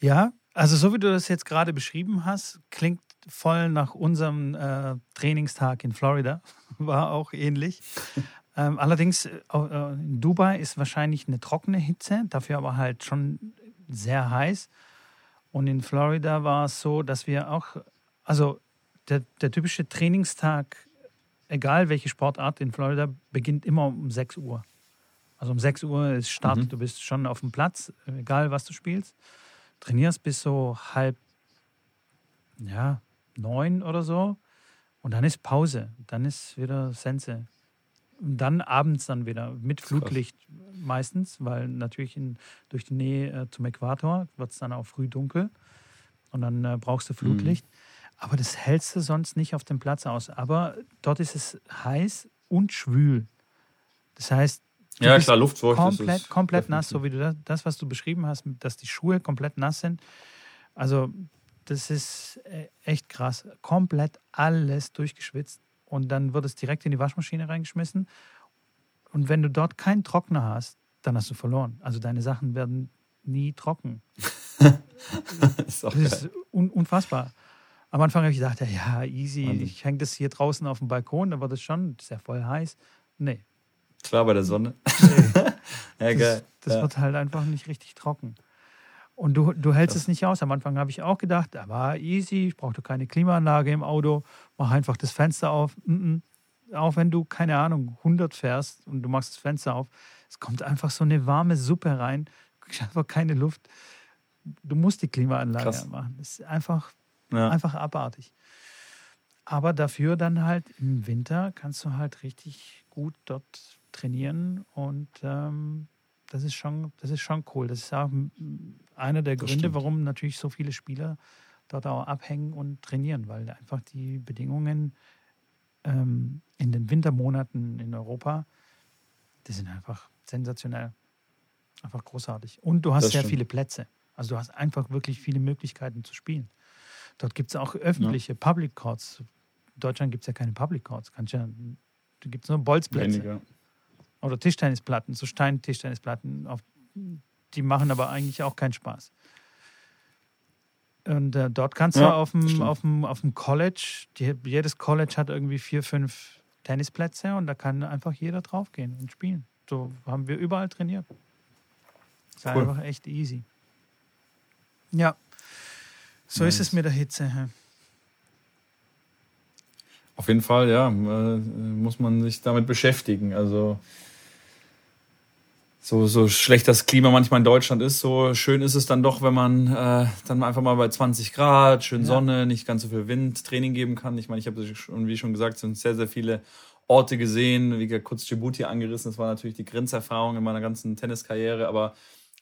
Ja, also so wie du das jetzt gerade beschrieben hast, klingt voll nach unserem äh, Trainingstag in Florida. War auch ähnlich. ähm, allerdings äh, äh, in Dubai ist wahrscheinlich eine trockene Hitze, dafür aber halt schon sehr heiß. Und in Florida war es so, dass wir auch, also der, der typische Trainingstag, egal welche Sportart in Florida, beginnt immer um 6 Uhr. Also um 6 Uhr ist Start, mhm. du bist schon auf dem Platz, egal was du spielst. Trainierst bis so halb, ja, neun oder so. Und dann ist Pause. Dann ist wieder Sense. Und dann abends dann wieder mit Flutlicht Krass. meistens, weil natürlich in, durch die Nähe äh, zum Äquator wird es dann auch früh dunkel. Und dann äh, brauchst du mhm. Flutlicht. Mhm. Aber das hältst du sonst nicht auf dem Platz aus. Aber dort ist es heiß und schwül. Das heißt, ja, klar, Luftfeucht komplett, ist komplett nass, so wie du das, das, was du beschrieben hast, dass die Schuhe komplett nass sind. Also das ist äh, echt krass. Komplett alles durchgeschwitzt und dann wird es direkt in die Waschmaschine reingeschmissen. Und wenn du dort keinen Trockner hast, dann hast du verloren. Also deine Sachen werden nie trocken. das ist, das ist un unfassbar. Am Anfang habe ich gedacht, ja, easy, Wahnsinn. ich hänge das hier draußen auf dem Balkon, da wird es schon, sehr voll heiß. Nee. Klar, bei der Sonne. Nee. ja, geil. Das, das ja. wird halt einfach nicht richtig trocken. Und du, du hältst das es nicht aus. Am Anfang habe ich auch gedacht, da war easy, ich brauchte keine Klimaanlage im Auto, mach einfach das Fenster auf. Mm -mm. auch wenn du, keine Ahnung, 100 fährst und du machst das Fenster auf, es kommt einfach so eine warme Suppe rein, einfach keine Luft. Du musst die Klimaanlage Krass. machen. Das ist einfach, ja. einfach abartig. Aber dafür dann halt im Winter kannst du halt richtig gut dort trainieren und ähm, das ist schon, das ist schon cool. Das ist auch einer der das Gründe, stimmt. warum natürlich so viele Spieler dort auch abhängen und trainieren, weil einfach die Bedingungen ähm, in den Wintermonaten in Europa, die sind einfach sensationell. Einfach großartig. Und du hast das sehr stimmt. viele Plätze. Also du hast einfach wirklich viele Möglichkeiten zu spielen. Dort gibt es auch öffentliche ja. Public Courts. In Deutschland gibt es ja keine Public Courts. Kannst ja, da gibt es nur Bolzplätze. Weniger. Oder Tischtennisplatten, so Stein-Tischtennisplatten. Die machen aber eigentlich auch keinen Spaß. Und äh, dort kannst ja, du auf dem, auf, dem, auf dem College, die, jedes College hat irgendwie vier, fünf Tennisplätze und da kann einfach jeder draufgehen und spielen. So haben wir überall trainiert. Das ist cool. einfach echt easy. Ja, so nice. ist es mit der Hitze. Auf jeden Fall, ja, äh, muss man sich damit beschäftigen. Also so, so schlecht das Klima manchmal in Deutschland ist, so schön ist es dann doch, wenn man äh, dann einfach mal bei 20 Grad, schön ja. Sonne, nicht ganz so viel Wind, Training geben kann. Ich meine, ich habe schon, wie schon gesagt, sind sehr, sehr viele Orte gesehen, wie kurz Djibouti angerissen. Das war natürlich die Grenzerfahrung in meiner ganzen Tenniskarriere, aber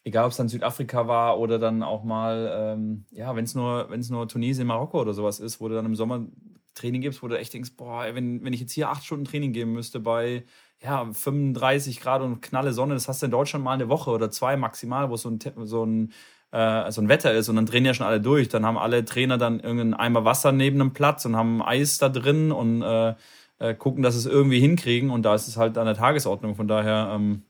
egal ob es dann Südafrika war oder dann auch mal, ähm, ja, wenn es nur, wenn es nur Tunesien, Marokko oder sowas ist, wo du dann im Sommer Training gibst, wo du echt denkst, boah, wenn, wenn ich jetzt hier acht Stunden Training geben müsste bei ja, 35 Grad und knalle Sonne, das hast du in Deutschland mal eine Woche oder zwei maximal, wo so ein, so ein, äh, so ein Wetter ist und dann drehen ja schon alle durch. Dann haben alle Trainer dann irgendeinen Eimer Wasser neben dem Platz und haben Eis da drin und äh, äh, gucken, dass es irgendwie hinkriegen und da ist es halt an der Tagesordnung. Von daher ähm,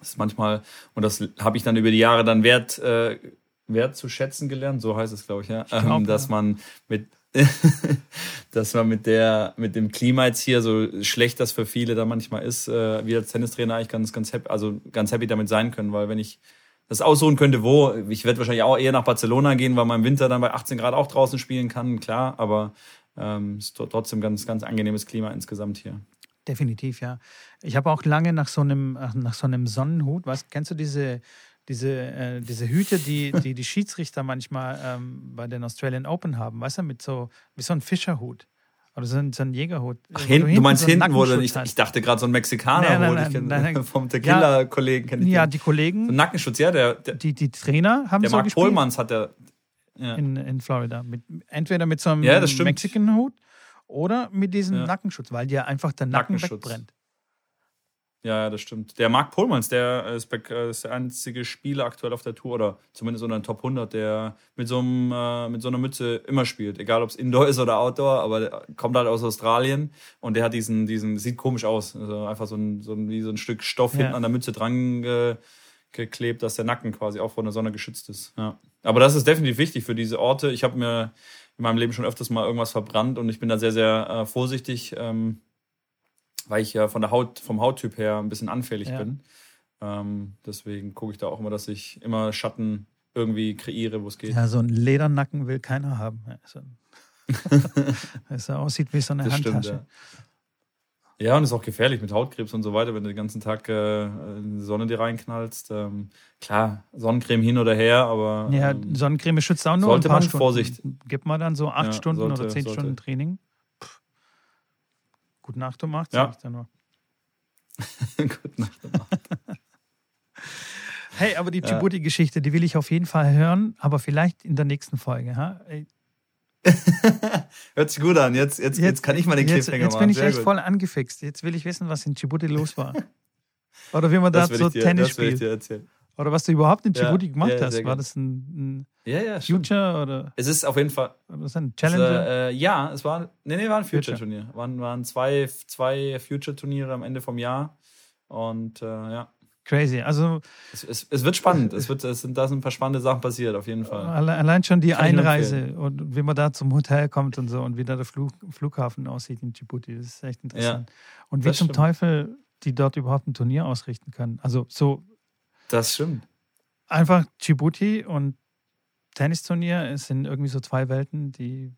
ist manchmal, und das habe ich dann über die Jahre dann wert, äh, wert zu schätzen gelernt, so heißt es, glaube ich, ja, ich glaub, ähm, dass ja. man mit dass man mit der, mit dem Klima jetzt hier, so schlecht das für viele da manchmal ist, äh, wir als Tennistrainer eigentlich ganz, ganz happy, also ganz happy damit sein können, weil wenn ich das aussuchen könnte, wo, ich werde wahrscheinlich auch eher nach Barcelona gehen, weil man im Winter dann bei 18 Grad auch draußen spielen kann, klar, aber ähm, ist trotzdem ganz, ganz angenehmes Klima insgesamt hier. Definitiv, ja. Ich habe auch lange nach so einem, nach so einem Sonnenhut, was, kennst du diese, diese, äh, diese Hüte, die, die die Schiedsrichter manchmal ähm, bei den Australian Open haben, weißt du, mit so, wie so ein Fischerhut. Oder so ein, so ein Jägerhut. Ach, hinten, du, du meinst so hinten, wo du nicht, ich dachte gerade so ein Mexikaner nein, nein, nein, nein, nein, vom Tequila-Kollegen kenne ich. Ja, den. die Kollegen. So Nackenschutz, ja, der, der, die, die Trainer haben der so Mark gespielt. Pohlmanns hat der. Ja. In, in Florida. Mit, entweder mit so einem ja, Mexican-Hut oder mit diesem ja. Nackenschutz, weil dir einfach der Nacken wegbrennt. Ja, das stimmt. Der Marc Pohlmanns, der ist, ist, der einzige Spieler aktuell auf der Tour oder zumindest unter den Top 100, der mit so, einem, äh, mit so einer Mütze immer spielt. Egal, ob es Indoor ist oder Outdoor, aber der kommt halt aus Australien und der hat diesen, diesen sieht komisch aus. Also einfach so ein, so ein, wie so ein Stück Stoff ja. hinten an der Mütze dran ge, geklebt, dass der Nacken quasi auch von der Sonne geschützt ist. Ja. Aber das ist definitiv wichtig für diese Orte. Ich habe mir in meinem Leben schon öfters mal irgendwas verbrannt und ich bin da sehr, sehr äh, vorsichtig. Ähm, weil ich ja von der Haut, vom Hauttyp her ein bisschen anfällig ja. bin. Ähm, deswegen gucke ich da auch immer, dass ich immer Schatten irgendwie kreiere, wo es geht. Ja, so einen Ledernacken will keiner haben. Es so aussieht wie so eine das Handtasche. Stimmt, ja. ja. und ist auch gefährlich mit Hautkrebs und so weiter, wenn du den ganzen Tag äh, in die Sonne dir reinknallst. Ähm, klar, Sonnencreme hin oder her, aber. Ja, ähm, Sonnencreme schützt auch nur sollte ein paar man Stunden. Vorsicht. Gibt man dann so acht ja, Stunden sollte, oder zehn sollte. Stunden Training? Gute Nacht um acht, ja. sag ich da nur. Gute Nacht um acht. hey, aber die Djibouti-Geschichte, die will ich auf jeden Fall hören, aber vielleicht in der nächsten Folge. Ha? Hört sich gut an. Jetzt, jetzt, jetzt, jetzt kann ich mal den Cliffhanger jetzt, jetzt machen. Jetzt bin ich echt gut. voll angefixt. Jetzt will ich wissen, was in Djibouti los war. Oder wie man da so Tennis spielt. Oder was du überhaupt in Djibouti ja, gemacht ja, hast. War das ein, ein ja, ja, Future oder? Es ist auf jeden Fall. Oder ist ein Challenger? Es, äh, ja, es war. Nee, nee, war ein Future-Turnier. Future. Waren, waren zwei, zwei Future-Turniere am Ende vom Jahr. Und äh, ja. Crazy. Also es, es, es, wird spannend. Es, wird, es sind, da sind ein paar spannende Sachen passiert, auf jeden Fall. Allein schon die Kann Einreise und wie man da zum Hotel kommt und so und wie da der Flug, Flughafen aussieht in Djibouti. Das ist echt interessant. Ja, und wie zum stimmt. Teufel die dort überhaupt ein Turnier ausrichten können. Also so. Das stimmt einfach Djibouti und Tennisturnier es sind irgendwie so zwei Welten, die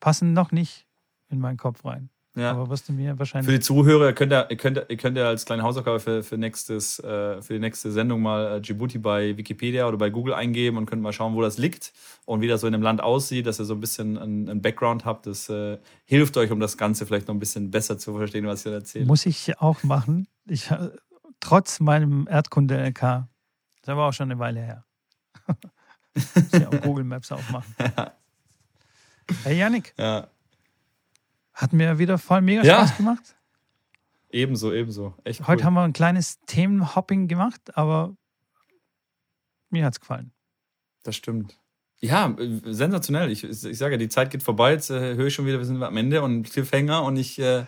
passen noch nicht in meinen Kopf rein. Ja. Aber wirst du mir wahrscheinlich. Für die Zuhörer, ihr könnt ihr könnt, ihr könnt ja als kleine Hausaufgabe für, für, nächstes, äh, für die nächste Sendung mal äh, Djibouti bei Wikipedia oder bei Google eingeben und könnt mal schauen, wo das liegt und wie das so in dem Land aussieht, dass ihr so ein bisschen einen, Background habt. Das äh, hilft euch, um das Ganze vielleicht noch ein bisschen besser zu verstehen, was ich erzähle. Muss ich auch machen. Ich, äh, trotz meinem Erdkunde-LK. Das ist aber auch schon eine Weile her. Muss ich auch Google Maps aufmachen. Ja. Hey Janik. Ja. Hat mir wieder voll mega ja. Spaß gemacht. Ebenso, ebenso. Echt Heute haben wir ein kleines Themenhopping gemacht, aber mir hat es gefallen. Das stimmt. Ja, sensationell. Ich, ich sage, die Zeit geht vorbei. Jetzt äh, höre ich schon wieder, wir sind am Ende und Cliffhanger und ich äh,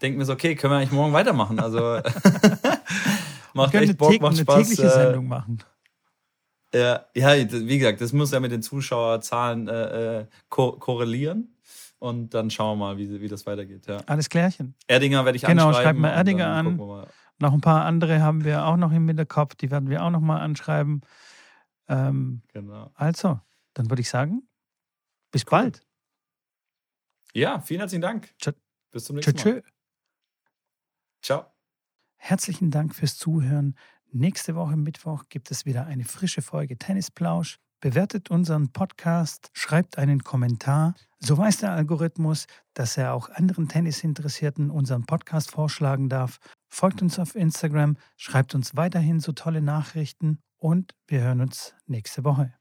denke mir so, okay, können wir eigentlich morgen weitermachen? Also macht echt Bock, macht Spaß. Eine tägliche äh, Sendung machen. Ja, ja, wie gesagt, das muss ja mit den Zuschauerzahlen äh, äh, ko korrelieren. Und dann schauen wir mal, wie, wie das weitergeht. Ja. Alles klärchen. Erdinger werde ich genau, anschreiben. Genau, schreibt mal Erdinger an. Noch ein paar andere haben wir auch noch im Hinterkopf. Die werden wir auch noch mal anschreiben. Ähm, genau. Also, dann würde ich sagen, bis cool. bald. Ja, vielen herzlichen Dank. Tschö. Bis zum nächsten Mal. Tschö. Ciao. Herzlichen Dank fürs Zuhören. Nächste Woche Mittwoch gibt es wieder eine frische Folge Tennisplausch. Bewertet unseren Podcast, schreibt einen Kommentar. So weiß der Algorithmus, dass er auch anderen Tennisinteressierten unseren Podcast vorschlagen darf. Folgt uns auf Instagram, schreibt uns weiterhin so tolle Nachrichten und wir hören uns nächste Woche.